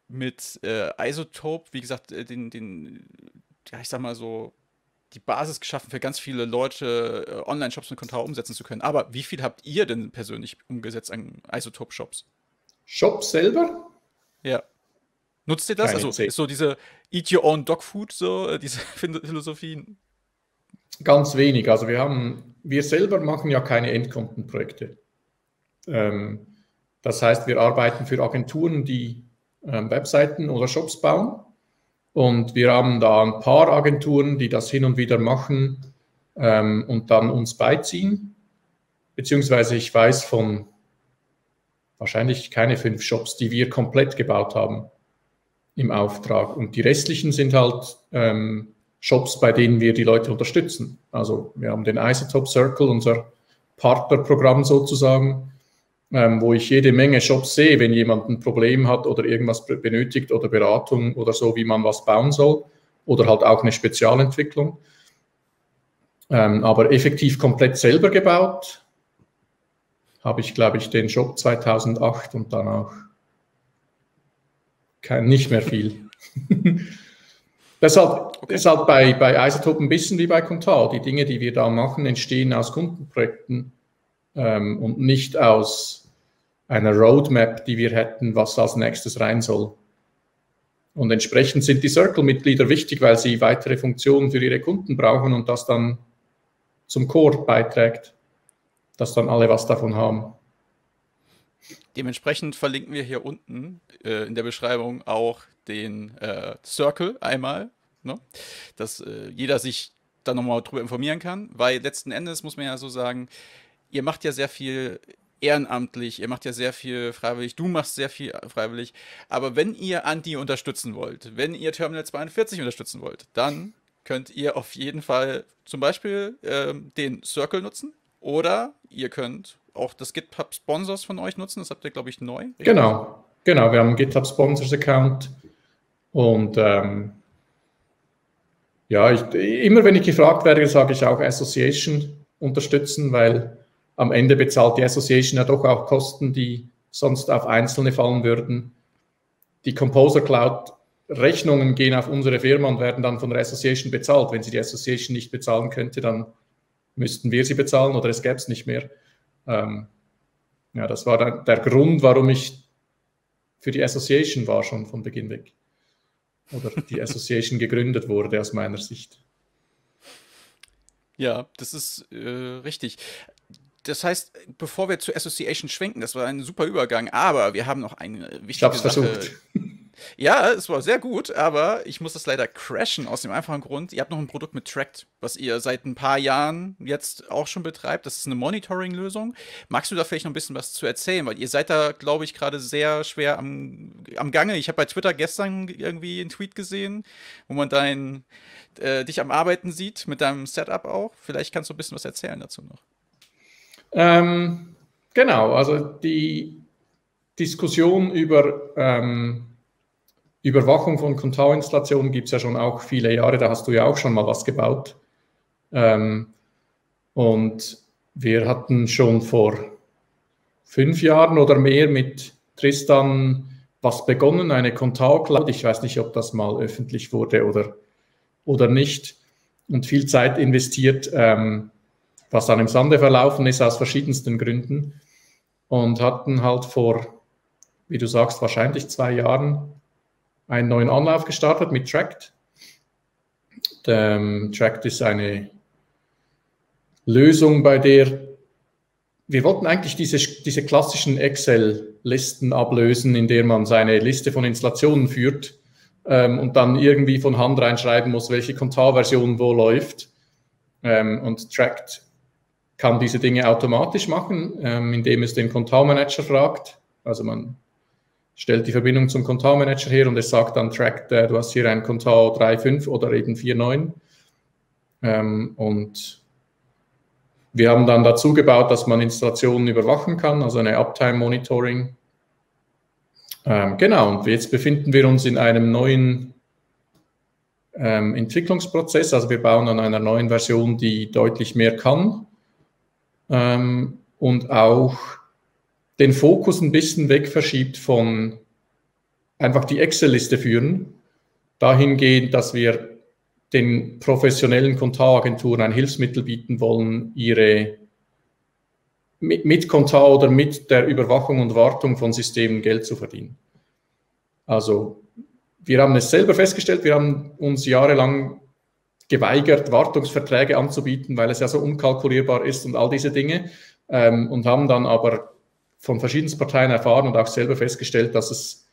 mit äh, Isotope, wie gesagt, äh, den, den, ja, ich sag mal so, die Basis geschaffen für ganz viele Leute, äh, Online-Shops mit Contra umsetzen zu können. Aber wie viel habt ihr denn persönlich umgesetzt an Isotope-Shops? Shops selber? Ja. Nutzt ihr das? Keine also, ist so diese Eat Your Own Dog Food, so, äh, diese (laughs) Philosophie, Ganz wenig. Also wir haben, wir selber machen ja keine Endkundenprojekte. Ähm, das heißt, wir arbeiten für Agenturen, die ähm, Webseiten oder Shops bauen. Und wir haben da ein paar Agenturen, die das hin und wieder machen ähm, und dann uns beiziehen. Beziehungsweise ich weiß von wahrscheinlich keine fünf Shops, die wir komplett gebaut haben im Auftrag. Und die restlichen sind halt ähm, Shops, bei denen wir die Leute unterstützen. Also wir haben den Isotope Circle, unser Partnerprogramm sozusagen, ähm, wo ich jede Menge Shops sehe, wenn jemand ein Problem hat oder irgendwas benötigt oder Beratung oder so, wie man was bauen soll oder halt auch eine Spezialentwicklung. Ähm, aber effektiv komplett selber gebaut habe ich, glaube ich, den Shop 2008 und danach kein, nicht mehr viel. (laughs) Deshalb okay. ist halt bei, bei Isotope ein bisschen wie bei Contar. Die Dinge, die wir da machen, entstehen aus Kundenprojekten ähm, und nicht aus einer Roadmap, die wir hätten, was als nächstes rein soll. Und entsprechend sind die Circle-Mitglieder wichtig, weil sie weitere Funktionen für ihre Kunden brauchen und das dann zum Core beiträgt, dass dann alle was davon haben. Dementsprechend verlinken wir hier unten äh, in der Beschreibung auch den äh, Circle einmal, ne? dass äh, jeder sich da nochmal drüber informieren kann, weil letzten Endes muss man ja so sagen, ihr macht ja sehr viel ehrenamtlich, ihr macht ja sehr viel freiwillig, du machst sehr viel freiwillig, aber wenn ihr Anti unterstützen wollt, wenn ihr Terminal 42 unterstützen wollt, dann könnt ihr auf jeden Fall zum Beispiel ähm, den Circle nutzen. Oder ihr könnt auch das GitHub Sponsors von euch nutzen, das habt ihr, glaube ich, neu. Genau, genau, wir haben einen GitHub Sponsors Account und ähm, ja, ich, immer wenn ich gefragt werde, sage ich auch Association unterstützen, weil am Ende bezahlt die Association ja doch auch Kosten, die sonst auf Einzelne fallen würden. Die Composer Cloud Rechnungen gehen auf unsere Firma und werden dann von der Association bezahlt. Wenn sie die Association nicht bezahlen könnte, dann müssten wir sie bezahlen oder es gäbe es nicht mehr. Ähm, ja, das war der, der Grund, warum ich für die Association war, schon von Beginn weg. Oder die (laughs) Association gegründet wurde, aus meiner Sicht. Ja, das ist äh, richtig. Das heißt, bevor wir zur Association schwenken, das war ein super Übergang, aber wir haben noch eine wichtige ich hab's Sache. Versucht. Ja, es war sehr gut, aber ich muss das leider crashen aus dem einfachen Grund. Ihr habt noch ein Produkt mit Tracked, was ihr seit ein paar Jahren jetzt auch schon betreibt. Das ist eine Monitoring-Lösung. Magst du da vielleicht noch ein bisschen was zu erzählen? Weil ihr seid da, glaube ich, gerade sehr schwer am, am Gange. Ich habe bei Twitter gestern irgendwie einen Tweet gesehen, wo man dein, äh, dich am Arbeiten sieht, mit deinem Setup auch. Vielleicht kannst du ein bisschen was erzählen dazu noch. Ähm, genau, also die Diskussion über ähm, Überwachung von Contao-Installationen gibt es ja schon auch viele Jahre, da hast du ja auch schon mal was gebaut. Ähm, und wir hatten schon vor fünf Jahren oder mehr mit Tristan was begonnen, eine Contao Cloud. Ich weiß nicht, ob das mal öffentlich wurde oder, oder nicht. Und viel Zeit investiert, ähm, was dann im Sande verlaufen ist aus verschiedensten Gründen. Und hatten halt vor, wie du sagst, wahrscheinlich zwei Jahren einen neuen Anlauf gestartet mit Tract. Ähm, Tract ist eine Lösung, bei der wir wollten eigentlich diese, diese klassischen Excel-Listen ablösen, in der man seine Liste von Installationen führt ähm, und dann irgendwie von Hand reinschreiben muss, welche Kontar-Version wo läuft. Ähm, und Tract kann diese Dinge automatisch machen, ähm, indem es den Kontar-Manager fragt. Also man stellt die Verbindung zum Kontar-Manager her und es sagt dann, track, äh, du hast hier ein Kontar 3.5 oder eben 4.9. Ähm, und wir haben dann dazu gebaut, dass man Installationen überwachen kann, also eine Uptime-Monitoring. Ähm, genau, und jetzt befinden wir uns in einem neuen ähm, Entwicklungsprozess. Also wir bauen an einer neuen Version, die deutlich mehr kann ähm, und auch den Fokus ein bisschen weg verschiebt von einfach die Excel-Liste führen, dahingehend, dass wir den professionellen Kontaragenturen ein Hilfsmittel bieten wollen, ihre mit, mit Kontar oder mit der Überwachung und Wartung von Systemen Geld zu verdienen. Also wir haben es selber festgestellt, wir haben uns jahrelang geweigert, Wartungsverträge anzubieten, weil es ja so unkalkulierbar ist und all diese Dinge ähm, und haben dann aber von verschiedensten Parteien erfahren und auch selber festgestellt, dass es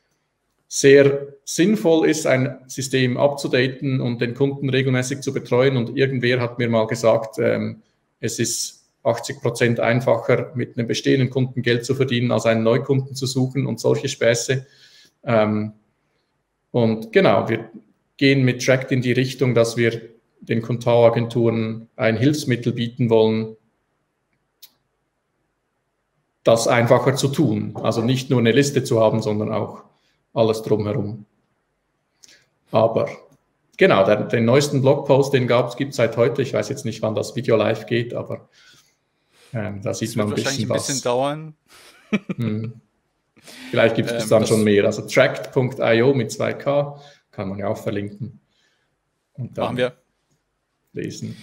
sehr sinnvoll ist, ein System abzudaten und den Kunden regelmäßig zu betreuen. Und irgendwer hat mir mal gesagt, ähm, es ist 80 Prozent einfacher, mit einem bestehenden Kunden Geld zu verdienen, als einen Neukunden zu suchen und solche Späße. Ähm, und genau, wir gehen mit Tract in die Richtung, dass wir den Kontaragenturen ein Hilfsmittel bieten wollen, das einfacher zu tun. Also nicht nur eine Liste zu haben, sondern auch alles drumherum. Aber genau, der, den neuesten Blogpost, den gibt es seit heute. Ich weiß jetzt nicht, wann das Video live geht, aber ähm, da sieht das man ein bisschen was. ein bisschen dauern. (laughs) hm. Vielleicht gibt es ähm, dann schon mehr. Also tracked.io mit 2K kann man ja auch verlinken. Und dann Machen wir. lesen.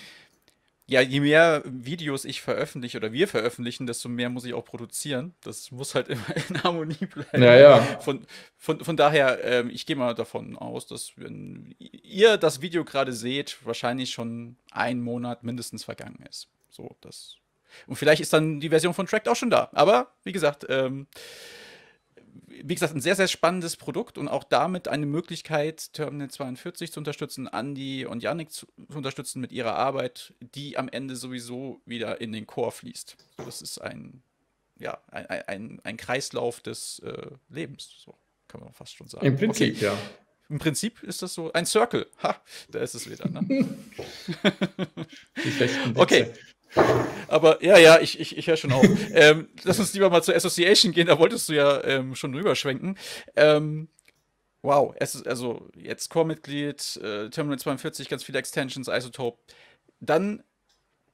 Ja, je mehr Videos ich veröffentliche oder wir veröffentlichen, desto mehr muss ich auch produzieren. Das muss halt immer (laughs) in Harmonie bleiben. Ja, ja. Von, von, von daher, ähm, ich gehe mal davon aus, dass wenn ihr das Video gerade seht, wahrscheinlich schon ein Monat mindestens vergangen ist. So, das. Und vielleicht ist dann die Version von Tracked auch schon da. Aber wie gesagt, ähm, wie gesagt, ein sehr, sehr spannendes Produkt und auch damit eine Möglichkeit, Terminal 42 zu unterstützen, Andy und Yannick zu, unterstützen mit ihrer Arbeit, die am Ende sowieso wieder in den Core fließt. Das ist ein, ja, ein, ein, ein Kreislauf des äh, Lebens, so kann man fast schon sagen. Im Prinzip, okay. ja. Im Prinzip ist das so ein Circle. Ha, da ist es wieder. Ne? (laughs) (laughs) okay. Aber ja, ja, ich, ich, ich höre schon auf. (laughs) ähm, lass uns lieber mal zur Association gehen, da wolltest du ja ähm, schon rüberschwenken. Ähm, wow, es ist also jetzt Core-Mitglied, äh, Terminal 42, ganz viele Extensions, Isotope. Dann,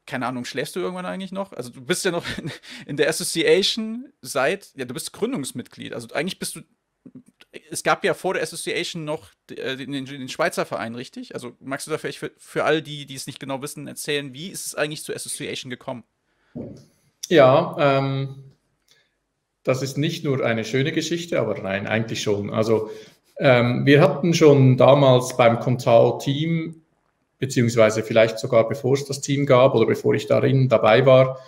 keine Ahnung, schläfst du irgendwann eigentlich noch? Also du bist ja noch in, (laughs) in der Association seit, ja, du bist Gründungsmitglied. Also eigentlich bist du es gab ja vor der Association noch äh, den, den, Schweizer Verein, richtig? Also magst du da vielleicht für, für all die, die es nicht genau wissen, erzählen, wie ist es eigentlich zur Association gekommen? Ja, ähm, das ist nicht nur eine schöne Geschichte, aber nein, eigentlich schon. Also ähm, wir hatten schon damals beim Contao-Team, beziehungsweise vielleicht sogar bevor es das Team gab oder bevor ich darin dabei war,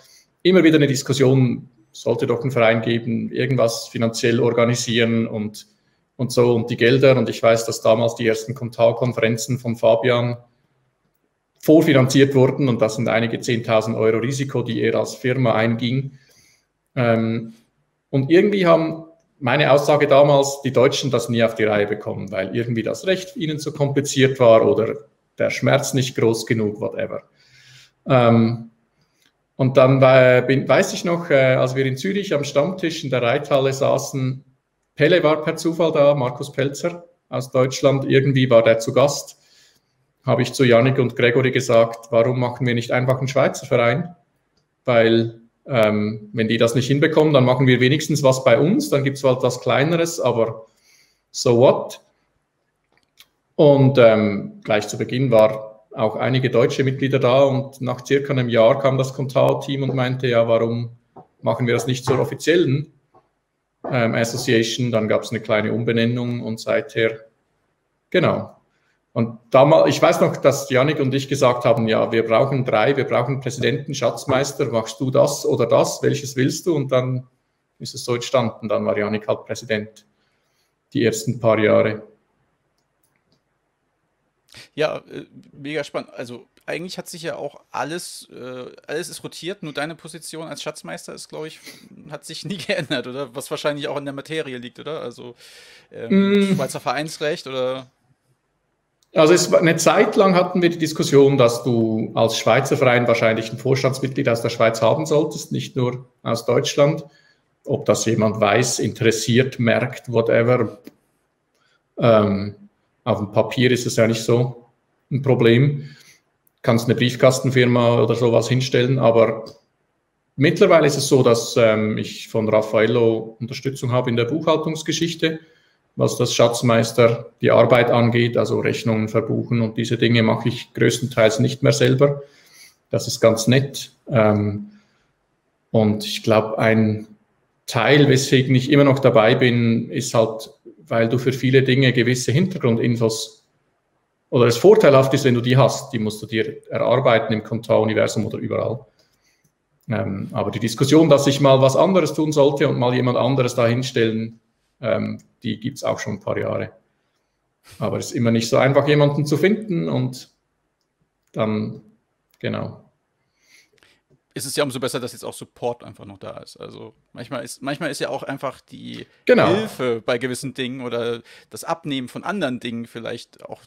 immer wieder eine Diskussion, sollte doch ein Verein geben, irgendwas finanziell organisieren und, und so und die Gelder. Und ich weiß, dass damals die ersten Contao-Konferenzen von Fabian vorfinanziert wurden und das sind einige 10.000 Euro Risiko, die er als Firma einging. Ähm, und irgendwie haben meine Aussage damals, die Deutschen das nie auf die Reihe bekommen, weil irgendwie das Recht ihnen zu kompliziert war oder der Schmerz nicht groß genug, whatever. Ähm, und dann war, bin, weiß ich noch, äh, als wir in Zürich am Stammtisch in der Reithalle saßen, Pelle war per Zufall da, Markus Pelzer aus Deutschland, irgendwie war der zu Gast, habe ich zu Janik und Gregory gesagt, warum machen wir nicht einfach einen Schweizer Verein? Weil ähm, wenn die das nicht hinbekommen, dann machen wir wenigstens was bei uns, dann gibt es halt was Kleineres, aber so what? Und ähm, gleich zu Beginn war auch einige deutsche Mitglieder da und nach circa einem Jahr kam das Contao-Team und meinte, ja, warum machen wir das nicht zur offiziellen ähm, Association? Dann gab es eine kleine Umbenennung und seither, genau, und damals, ich weiß noch, dass Janik und ich gesagt haben, ja, wir brauchen drei, wir brauchen Präsidenten, Schatzmeister, machst du das oder das, welches willst du? Und dann ist es so entstanden. Dann war Janik halt Präsident die ersten paar Jahre. Ja, äh, mega spannend. Also eigentlich hat sich ja auch alles, äh, alles ist rotiert, nur deine Position als Schatzmeister ist, glaube ich, (laughs) hat sich nie (laughs) geändert, oder? Was wahrscheinlich auch in der Materie liegt, oder? Also ähm, mm. Schweizer Vereinsrecht oder also es eine Zeit lang hatten wir die Diskussion, dass du als Schweizer Verein wahrscheinlich ein Vorstandsmitglied aus der Schweiz haben solltest, nicht nur aus Deutschland. Ob das jemand weiß, interessiert, merkt, whatever. Ähm, auf dem Papier ist es ja nicht so ein Problem. Kannst eine Briefkastenfirma oder sowas hinstellen, aber mittlerweile ist es so, dass ähm, ich von Raffaello Unterstützung habe in der Buchhaltungsgeschichte was das Schatzmeister die Arbeit angeht, also Rechnungen verbuchen und diese Dinge mache ich größtenteils nicht mehr selber. Das ist ganz nett. Ähm, und ich glaube, ein Teil, weswegen ich immer noch dabei bin, ist halt, weil du für viele Dinge gewisse Hintergrundinfos oder es vorteilhaft ist, wenn du die hast. Die musst du dir erarbeiten im Kontar-Universum oder überall. Ähm, aber die Diskussion, dass ich mal was anderes tun sollte und mal jemand anderes dahinstellen, ähm, die gibt es auch schon ein paar Jahre. Aber es ist immer nicht so einfach, jemanden zu finden und dann, genau. Ist es ja umso besser, dass jetzt auch Support einfach noch da ist. Also manchmal ist, manchmal ist ja auch einfach die genau. Hilfe bei gewissen Dingen oder das Abnehmen von anderen Dingen vielleicht auch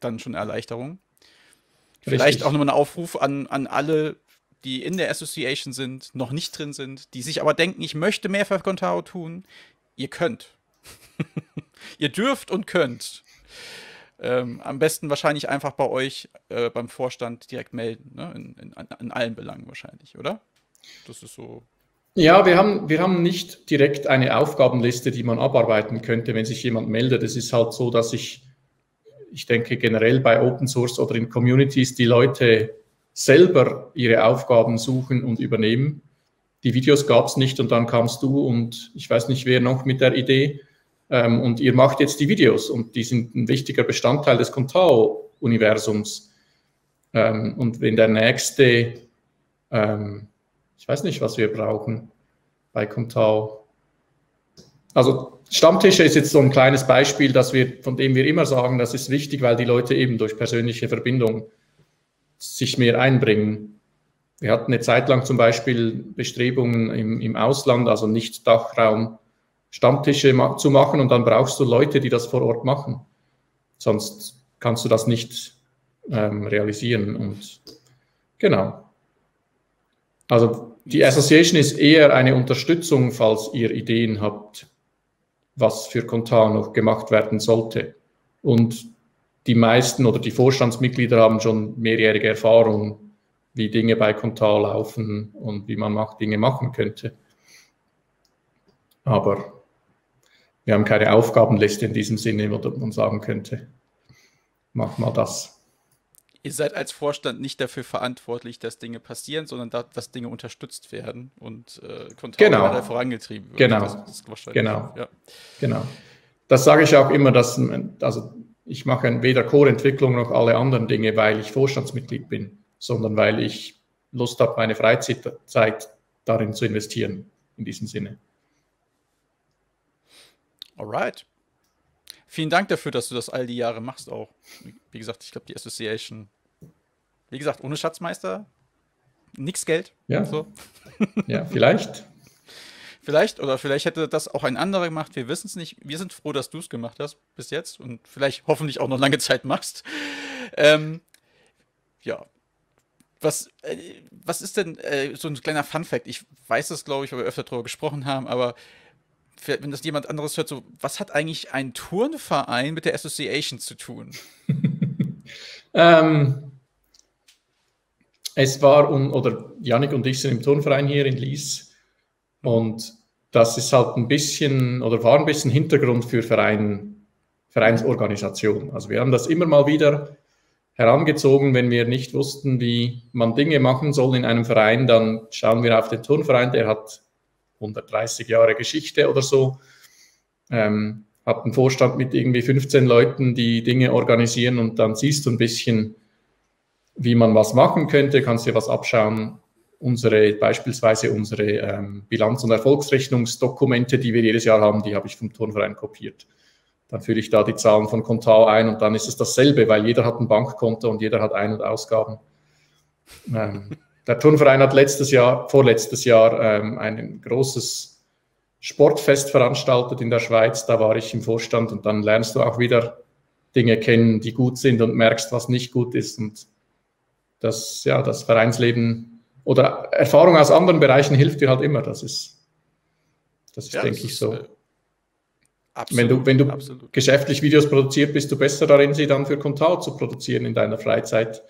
dann schon Erleichterung. Richtig. Vielleicht auch nochmal ein Aufruf an, an alle, die in der Association sind, noch nicht drin sind, die sich aber denken, ich möchte mehr für Contao tun. Ihr könnt. (laughs) ihr dürft und könnt. Ähm, am besten wahrscheinlich einfach bei euch äh, beim Vorstand direkt melden, ne? in, in, in, allen Belangen wahrscheinlich, oder? Das ist so. Ja, wir haben, wir haben nicht direkt eine Aufgabenliste, die man abarbeiten könnte, wenn sich jemand meldet. Es ist halt so, dass ich, ich denke generell bei Open Source oder in Communities die Leute selber ihre Aufgaben suchen und übernehmen. Die Videos gab es nicht und dann kamst du und ich weiß nicht, wer noch mit der Idee ähm, und ihr macht jetzt die Videos und die sind ein wichtiger Bestandteil des Contao-Universums. Ähm, und wenn der nächste, ähm, ich weiß nicht, was wir brauchen bei Contao. Also Stammtische ist jetzt so ein kleines Beispiel, dass wir, von dem wir immer sagen, das ist wichtig, weil die Leute eben durch persönliche Verbindung sich mehr einbringen. Wir hatten eine Zeit lang zum Beispiel Bestrebungen im, im Ausland, also nicht Dachraum, Stammtische zu machen und dann brauchst du Leute, die das vor Ort machen. Sonst kannst du das nicht ähm, realisieren. Und genau. Also die Association ist eher eine Unterstützung, falls ihr Ideen habt, was für Kontar noch gemacht werden sollte. Und die meisten oder die Vorstandsmitglieder haben schon mehrjährige Erfahrung, wie Dinge bei Kontar laufen und wie man Dinge machen könnte. Aber wir haben keine Aufgabenliste in diesem Sinne, wo man sagen könnte, mach mal das. Ihr seid als Vorstand nicht dafür verantwortlich, dass Dinge passieren, sondern da, dass Dinge unterstützt werden und äh, Kontrolle genau. vorangetrieben wird. Genau. Das, das genau. Ja. genau. Das sage ich auch immer, dass also ich mache weder Core-Entwicklung noch alle anderen Dinge, weil ich Vorstandsmitglied bin, sondern weil ich Lust habe, meine Freizeit darin zu investieren, in diesem Sinne. Alright. Vielen Dank dafür, dass du das all die Jahre machst auch. Wie gesagt, ich glaube, die Association, wie gesagt, ohne Schatzmeister, nichts Geld. Ja. So. ja, vielleicht. (laughs) Vielleicht, oder vielleicht hätte das auch ein anderer gemacht, wir wissen es nicht. Wir sind froh, dass du es gemacht hast bis jetzt und vielleicht hoffentlich auch noch lange Zeit machst. Ähm, ja. Was, äh, was ist denn äh, so ein kleiner Fun-Fact? Ich weiß das, glaube ich, weil wir öfter darüber gesprochen haben, aber wenn das jemand anderes hört, so, was hat eigentlich ein Turnverein mit der Association zu tun? (laughs) ähm, es war, un, oder Janik und ich sind im Turnverein hier in Lies und das ist halt ein bisschen, oder war ein bisschen Hintergrund für Verein, Vereinsorganisation. Also wir haben das immer mal wieder herangezogen, wenn wir nicht wussten, wie man Dinge machen soll in einem Verein, dann schauen wir auf den Turnverein, der hat 130 Jahre Geschichte oder so. Ähm, hat einen Vorstand mit irgendwie 15 Leuten, die Dinge organisieren und dann siehst du ein bisschen, wie man was machen könnte, kannst dir was abschauen. Unsere, beispielsweise unsere ähm, Bilanz- und Erfolgsrechnungsdokumente, die wir jedes Jahr haben, die habe ich vom Turnverein kopiert. Dann führe ich da die Zahlen von Contao ein und dann ist es dasselbe, weil jeder hat ein Bankkonto und jeder hat Ein- und Ausgaben. Ähm, der Turnverein hat letztes Jahr, vorletztes Jahr ähm, ein großes Sportfest veranstaltet in der Schweiz. Da war ich im Vorstand und dann lernst du auch wieder Dinge kennen, die gut sind und merkst, was nicht gut ist. Und das, ja, das Vereinsleben oder Erfahrung aus anderen Bereichen hilft dir halt immer. Das ist, das ist ja, denke das ich, so. Äh, absolut, wenn du, wenn du absolut. geschäftlich Videos produziert, bist du besser darin, sie dann für Contao zu produzieren in deiner Freizeit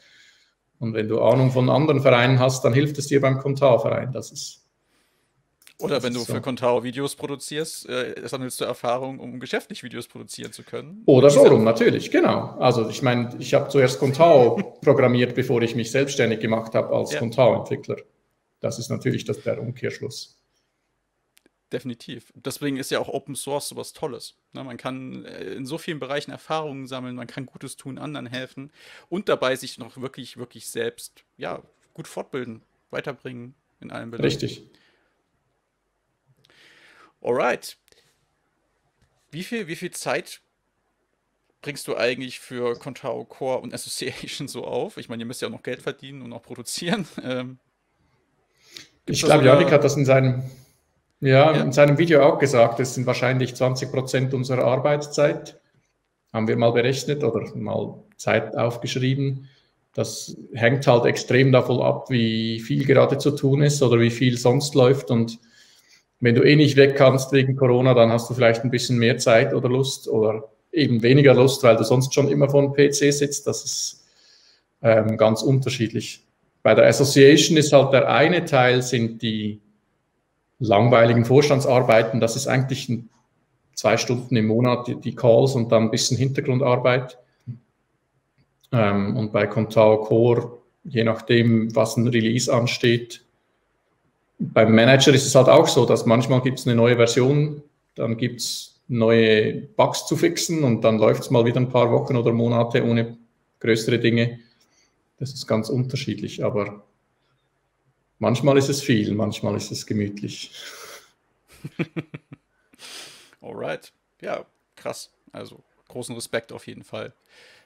und wenn du Ahnung von anderen Vereinen hast, dann hilft es dir beim Contao-Verein. Das ist. Oder das wenn du so. für Contao Videos produzierst, äh, sammelst du Erfahrung, um geschäftlich Videos produzieren zu können. Oder so rum, natürlich, genau. Also ich meine, ich habe zuerst Contao (laughs) programmiert, bevor ich mich selbstständig gemacht habe als ja. Contao-Entwickler. Das ist natürlich das, der Umkehrschluss. Definitiv. Deswegen ist ja auch Open Source sowas Tolles. Ne, man kann äh, in so vielen Bereichen Erfahrungen sammeln, man kann Gutes tun, anderen helfen und dabei sich noch wirklich, wirklich selbst ja, gut fortbilden, weiterbringen in allen Bereichen. Richtig. Alright. Wie viel, wie viel Zeit bringst du eigentlich für Contao Core und Association so auf? Ich meine, ihr müsst ja auch noch Geld verdienen und auch produzieren. (laughs) Ähm, ich glaube, Janik hat das in seinem ja, ja, in seinem Video auch gesagt, es sind wahrscheinlich 20 Prozent unserer Arbeitszeit. Haben wir mal berechnet oder mal Zeit aufgeschrieben. Das hängt halt extrem davon ab, wie viel gerade zu tun ist oder wie viel sonst läuft. Und wenn du eh nicht weg kannst wegen Corona, dann hast du vielleicht ein bisschen mehr Zeit oder Lust oder eben weniger Lust, weil du sonst schon immer vor dem PC sitzt. Das ist ähm, ganz unterschiedlich. Bei der Association ist halt der eine Teil sind die langweiligen Vorstandsarbeiten, das ist eigentlich ein, zwei Stunden im Monat die, die, Calls und dann ein bisschen Hintergrundarbeit. Ähm, und bei Contao Core, je nachdem, was ein Release ansteht, beim Manager ist es halt auch so, dass manchmal gibt es eine neue Version, dann gibt es neue Bugs zu fixen und dann läuft es mal wieder ein paar Wochen oder Monate ohne größere Dinge. Das ist ganz unterschiedlich, aber Manchmal ist es viel, manchmal ist es gemütlich. (laughs) Alright. Ja, krass. Also großen Respekt auf jeden Fall.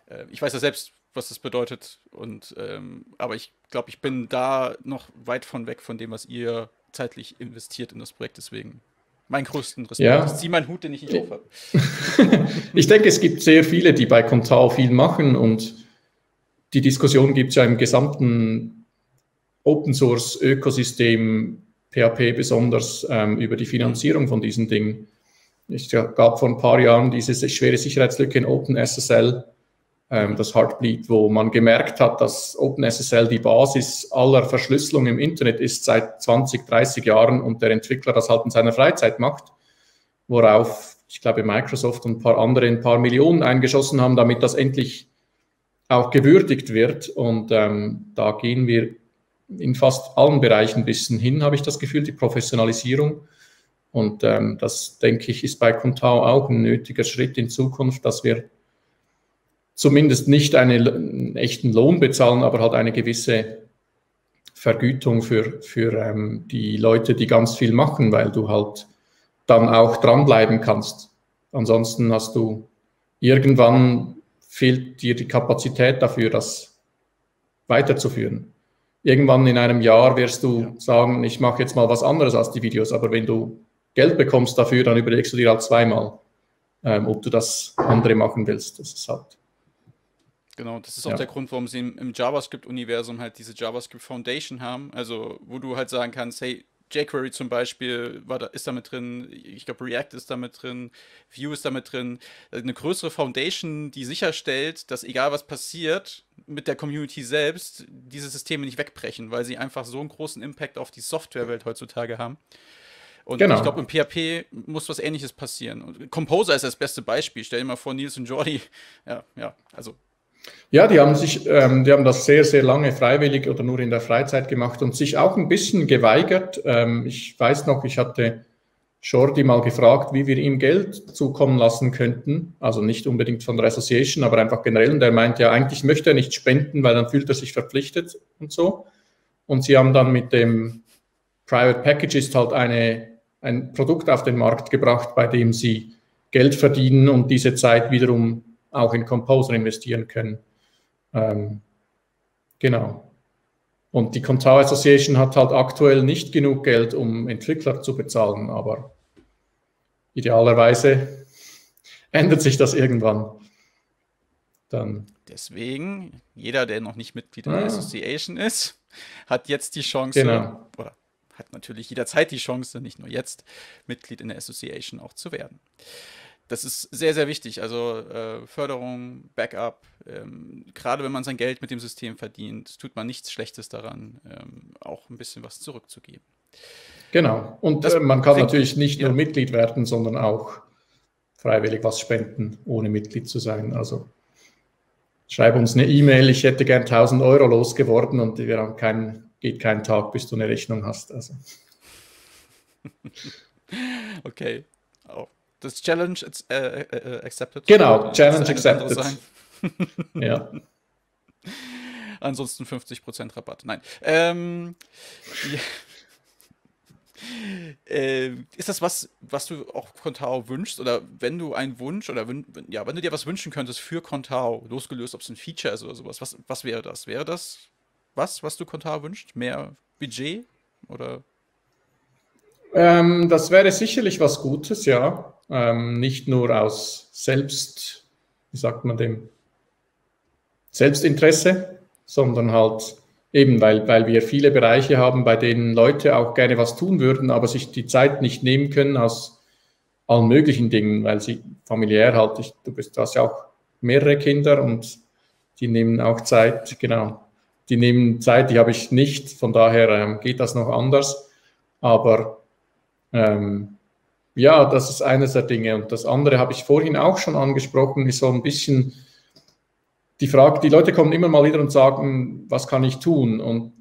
Äh, ich weiß ja selbst, was das bedeutet. Und ähm, aber ich glaube, ich bin da noch weit von weg von dem, was ihr zeitlich investiert in das Projekt. Deswegen mein größten Respekt. Ja. Ich ziehe meinen Hut, den ich nicht aufhabe. (laughs) ich denke, es gibt sehr viele, die bei Contao viel machen und die Diskussion gibt es ja im gesamten Open Source Ökosystem, PHP besonders ähm, über die Finanzierung von diesen Dingen. Es gab vor ein paar Jahren diese schwere Sicherheitslücke in OpenSSL, ähm, das Heartbleed, wo man gemerkt hat, dass OpenSSL die Basis aller Verschlüsselung im Internet ist seit 20, 30 Jahren und der Entwickler das halt in seiner Freizeit macht, worauf ich glaube, Microsoft und ein paar andere ein paar Millionen eingeschossen haben, damit das endlich auch gewürdigt wird. Und ähm, da gehen wir in fast allen Bereichen ein bisschen hin, habe ich das Gefühl, die Professionalisierung. Und ähm, das, denke ich, ist bei Contao auch ein nötiger Schritt in Zukunft, dass wir zumindest nicht eine, einen echten Lohn bezahlen, aber halt eine gewisse Vergütung für, für ähm, die Leute, die ganz viel machen, weil du halt dann auch dranbleiben kannst. Ansonsten hast du irgendwann fehlt dir die Kapazität dafür, das weiterzuführen. Irgendwann in einem Jahr wirst du sagen, ich mache jetzt mal was anderes als die Videos, aber wenn du Geld bekommst dafür, dann überlegst du dir halt zweimal, ähm, ob du das andere machen willst. Das ist halt. Genau, das ist auch ja. der Grund, warum sie im, im JavaScript-Universum halt diese JavaScript Foundation haben. Also, wo du halt sagen kannst, hey, jQuery zum Beispiel war da, ist damit drin, ich glaube React ist damit drin, Vue ist damit drin. Eine größere Foundation, die sicherstellt, dass egal was passiert mit der Community selbst, diese Systeme nicht wegbrechen, weil sie einfach so einen großen Impact auf die Softwarewelt heutzutage haben. Und genau. ich glaube, im PHP muss was ähnliches passieren. Und Composer ist das beste Beispiel. Stell dir mal vor, Nils und Jordi, ja, ja, also ja, die haben sich, ähm, die haben das sehr, sehr lange freiwillig oder nur in der Freizeit gemacht und sich auch ein bisschen geweigert. Ähm, ich weiß noch, ich hatte Jordi mal gefragt, wie wir ihm Geld zukommen lassen könnten. Also nicht unbedingt von der Association, aber einfach generell. Und er meint ja, eigentlich möchte er nicht spenden, weil dann fühlt er sich verpflichtet und so. Und sie haben dann mit dem Private Packagist halt eine, ein Produkt auf den Markt gebracht, bei dem sie Geld verdienen und diese Zeit wiederum auch in Composer investieren können. Ähm, genau. Und die Contao Association hat halt aktuell nicht genug Geld, um Entwickler zu bezahlen, aber idealerweise (laughs) ändert sich das irgendwann. Dann. Deswegen, jeder, der noch nicht Mitglied in der ah. Association ist, hat jetzt die Chance, genau. oder hat natürlich jederzeit die Chance, nicht nur jetzt, Mitglied in der Association auch zu werden das ist sehr, sehr wichtig. Also äh, Förderung, Backup, ähm, gerade wenn man sein Geld mit dem System verdient, tut man nichts Schlechtes daran, ähm, auch ein bisschen was zurückzugeben. Genau. Und das, äh, man kann natürlich nicht ja. nur Mitglied werden, sondern auch freiwillig was spenden, ohne Mitglied zu sein. Also schreib uns eine E-Mail, ich hätte gern 1000 Euro losgeworden und wir haben keinen, geht kein Tag, bis du eine Rechnung hast. Also. (laughs) okay. Oh das Challenge äh, äh, äh, accepted. Genau, Challenge accepted. (laughs) ja. (laughs) Ansonsten 50% Rabatt. Nein. Ähm, ja. (laughs) äh, ist das was, was du auch Contao wünschst? Oder wenn du einen Wunsch oder wenn, ja, wenn du dir was wünschen könntest für Contao, losgelöst, ob es ein Feature ist oder sowas, was, was wäre das? Wäre das was, was du Contao wünscht? Mehr Budget? Oder? Ähm, das wäre sicherlich was Gutes, ja ähm, nicht nur aus Selbst, wie sagt man dem, Selbstinteresse, sondern halt eben, weil, weil wir viele Bereiche haben, bei denen Leute auch gerne was tun würden, aber sich die Zeit nicht nehmen können aus allen möglichen Dingen, weil sie familiär halt, ich, du bist, du hast ja auch mehrere Kinder und die nehmen auch Zeit, genau. Die nehmen Zeit, die habe ich nicht, von daher ähm, geht das noch anders. Aber ähm, ja, das ist eines der Dinge. Und das andere habe ich vorhin auch schon angesprochen, ist so ein bisschen die Frage, die Leute kommen immer mal wieder und sagen, was kann ich tun? Und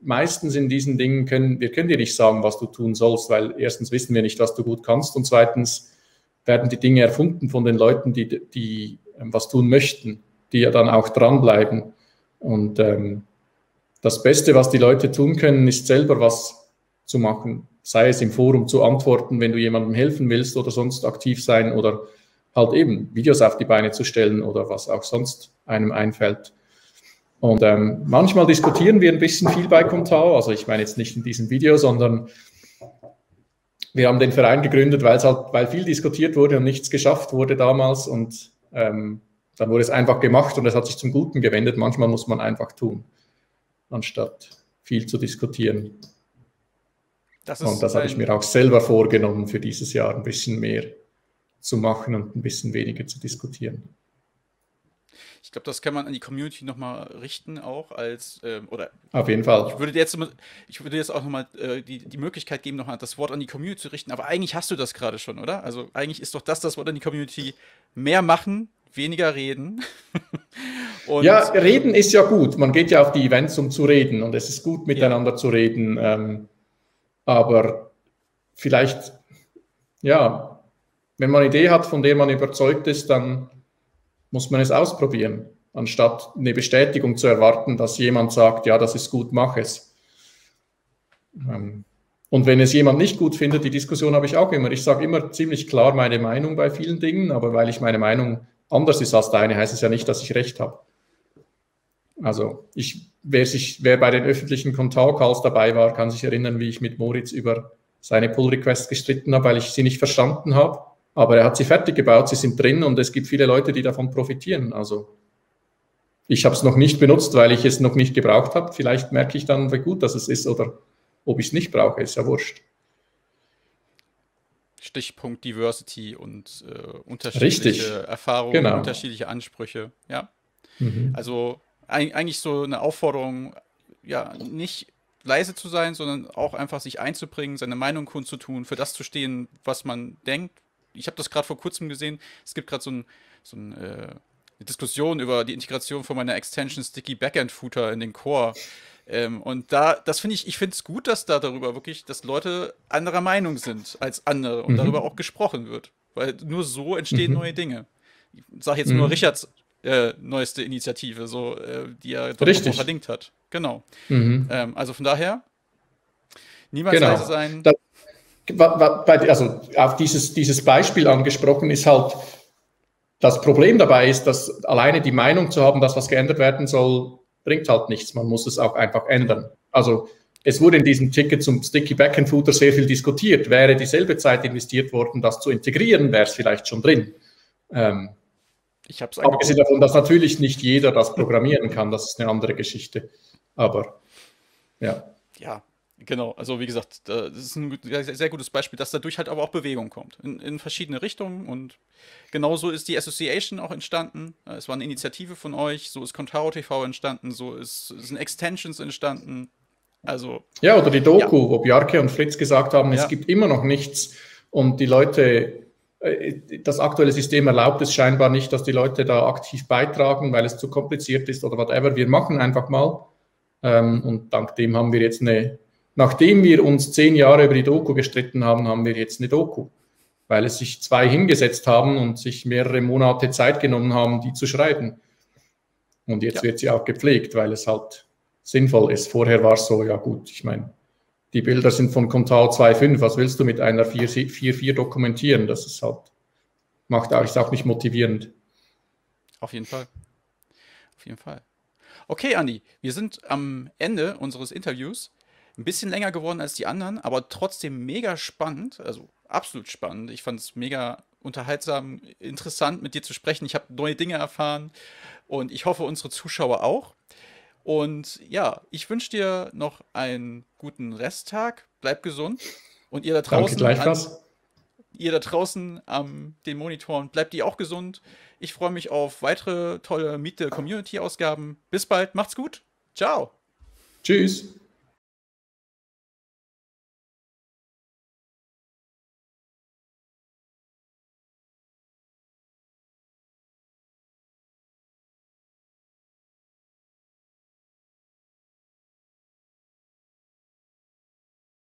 meistens in diesen Dingen können wir können dir nicht sagen, was du tun sollst, weil erstens wissen wir nicht, was du gut kannst und zweitens werden die Dinge erfunden von den Leuten, die, die ähm, was tun möchten, die ja dann auch dranbleiben. Und ähm, das Beste, was die Leute tun können, ist selber was zu machen sei es im Forum zu antworten, wenn du jemandem helfen willst oder sonst aktiv sein oder halt eben Videos auf die Beine zu stellen oder was auch sonst einem einfällt. Und ähm, manchmal diskutieren wir ein bisschen viel bei Contao, also ich meine jetzt nicht in diesem Video, sondern wir haben den Verein gegründet, weil es halt, weil viel diskutiert wurde und nichts geschafft wurde damals und ähm, dann wurde es einfach gemacht und es hat sich zum Guten gewendet. Manchmal muss man einfach tun, anstatt viel zu diskutieren. Das und das habe ich mir auch selber vorgenommen, für dieses Jahr ein bisschen mehr zu machen und ein bisschen weniger zu diskutieren. Ich glaube, das kann man an die Community nochmal richten, auch als, ähm, oder. Auf jeden Fall. Ich würde jetzt, ich würde jetzt auch nochmal äh, die, die Möglichkeit geben, nochmal das Wort an die Community zu richten, aber eigentlich hast du das gerade schon, oder? Also eigentlich ist doch das das Wort an die Community. Mehr machen, weniger reden. (laughs) ja, reden ist ja gut. Man geht ja auf die Events, um zu reden und es ist gut, miteinander ja. zu reden. Ähm, aber vielleicht, ja, wenn man eine Idee hat, von der man überzeugt ist, dann muss man es ausprobieren, anstatt eine Bestätigung zu erwarten, dass jemand sagt, ja, das ist gut, mach es. Ähm, und wenn es jemand nicht gut findet, die Diskussion habe ich auch immer. Ich sage immer ziemlich klar meine Meinung bei vielen Dingen, aber weil ich meine Meinung anders ist als deine, heißt es ja nicht, dass ich recht habe. Also ich, wer, sich, wer bei den öffentlichen Contal-Calls dabei war, kann sich erinnern, wie ich mit Moritz über seine Pull-Requests gestritten habe, weil ich sie nicht verstanden habe. Aber er hat sie fertig gebaut, sie sind drin und es gibt viele Leute, die davon profitieren. Also ich habe es noch nicht benutzt, weil ich es noch nicht gebraucht habe. Vielleicht merke ich dann, wie gut das ist oder ob ich es nicht brauche, ist ja wurscht. Stichpunkt Diversity und äh, unterschiedliche Richtig. Erfahrungen, genau. unterschiedliche Ansprüche. Ja. Mhm. Also eigentlich so eine Aufforderung, ja, nicht leise zu sein, sondern auch einfach sich einzubringen, seine Meinung kundzutun, für das zu stehen, was man denkt. Ich habe das gerade vor kurzem gesehen. Es gibt gerade so, ein, so ein, äh, eine Diskussion über die Integration von meiner Extension Sticky Backend Footer in den Core. Ähm, und da, das finde ich, ich finde es gut, dass da darüber wirklich, dass Leute anderer Meinung sind als andere und mhm. darüber auch gesprochen wird. Weil nur so entstehen mhm. neue Dinge. Ich sage jetzt mhm. nur Richards äh, neueste Initiative, so, äh, die er dort verlinkt hat. Genau. Mhm. Ähm, also von daher, niemals genau. leise sein. Das, also auf dieses, dieses Beispiel angesprochen ist halt, das Problem dabei ist, dass alleine die Meinung zu haben, dass was geändert werden soll, bringt halt nichts. Man muss es auch einfach ändern. Also es wurde in diesem Ticket zum Sticky Backend Footer sehr viel diskutiert. Wäre dieselbe Zeit investiert worden, das zu integrieren, wäre es vielleicht schon drin. Ähm, ich habe es Abgesehen davon, dass natürlich nicht jeder das programmieren kann, das ist eine andere Geschichte. Aber ja. Ja, genau. Also wie gesagt, das ist ein sehr gutes Beispiel, dass dadurch halt aber auch Bewegung kommt in, in verschiedene Richtungen. Und genauso ist die Association auch entstanden. Es war eine Initiative von euch. So ist Contaro TV entstanden. So ist, sind Extensions entstanden. Also. Ja, oder die Doku, ja. wo Bjarke und Fritz gesagt haben, es ja. gibt immer noch nichts und die Leute äh, das aktuelle System erlaubt es scheinbar nicht, dass die Leute da aktiv beitragen, weil es zu kompliziert ist oder whatever. Wir machen einfach mal. Ähm, und dank dem haben wir jetzt eine, nachdem wir uns zehn Jahre über die Doku gestritten haben, haben wir jetzt eine Doku. Weil es sich zwei hingesetzt haben und sich mehrere Monate Zeit genommen haben, die zu schreiben. Und jetzt ja. wird sie auch gepflegt, weil es halt sinnvoll ist. Vorher war es so, ja gut, ich meine, die Bilder sind von Contao 2.5. Was willst du mit einer 4.4 dokumentieren? Das ist halt, macht ist auch nicht motivierend. Auf jeden Fall. Auf jeden Fall. Okay, Andi, wir sind am Ende unseres Interviews. Ein bisschen länger geworden als die anderen, aber trotzdem mega spannend. Also absolut spannend. Ich fand es mega unterhaltsam, interessant mit dir zu sprechen. Ich habe neue Dinge erfahren und ich hoffe, unsere Zuschauer auch. Und ja, ich wünsche dir noch einen guten Resttag. Bleib gesund. Und ihr da draußen. Danke an, ihr da draußen am den Monitoren, bleibt ihr auch gesund. Ich freue mich auf weitere tolle Miete Community Ausgaben. Bis bald, macht's gut. Ciao. Tschüss.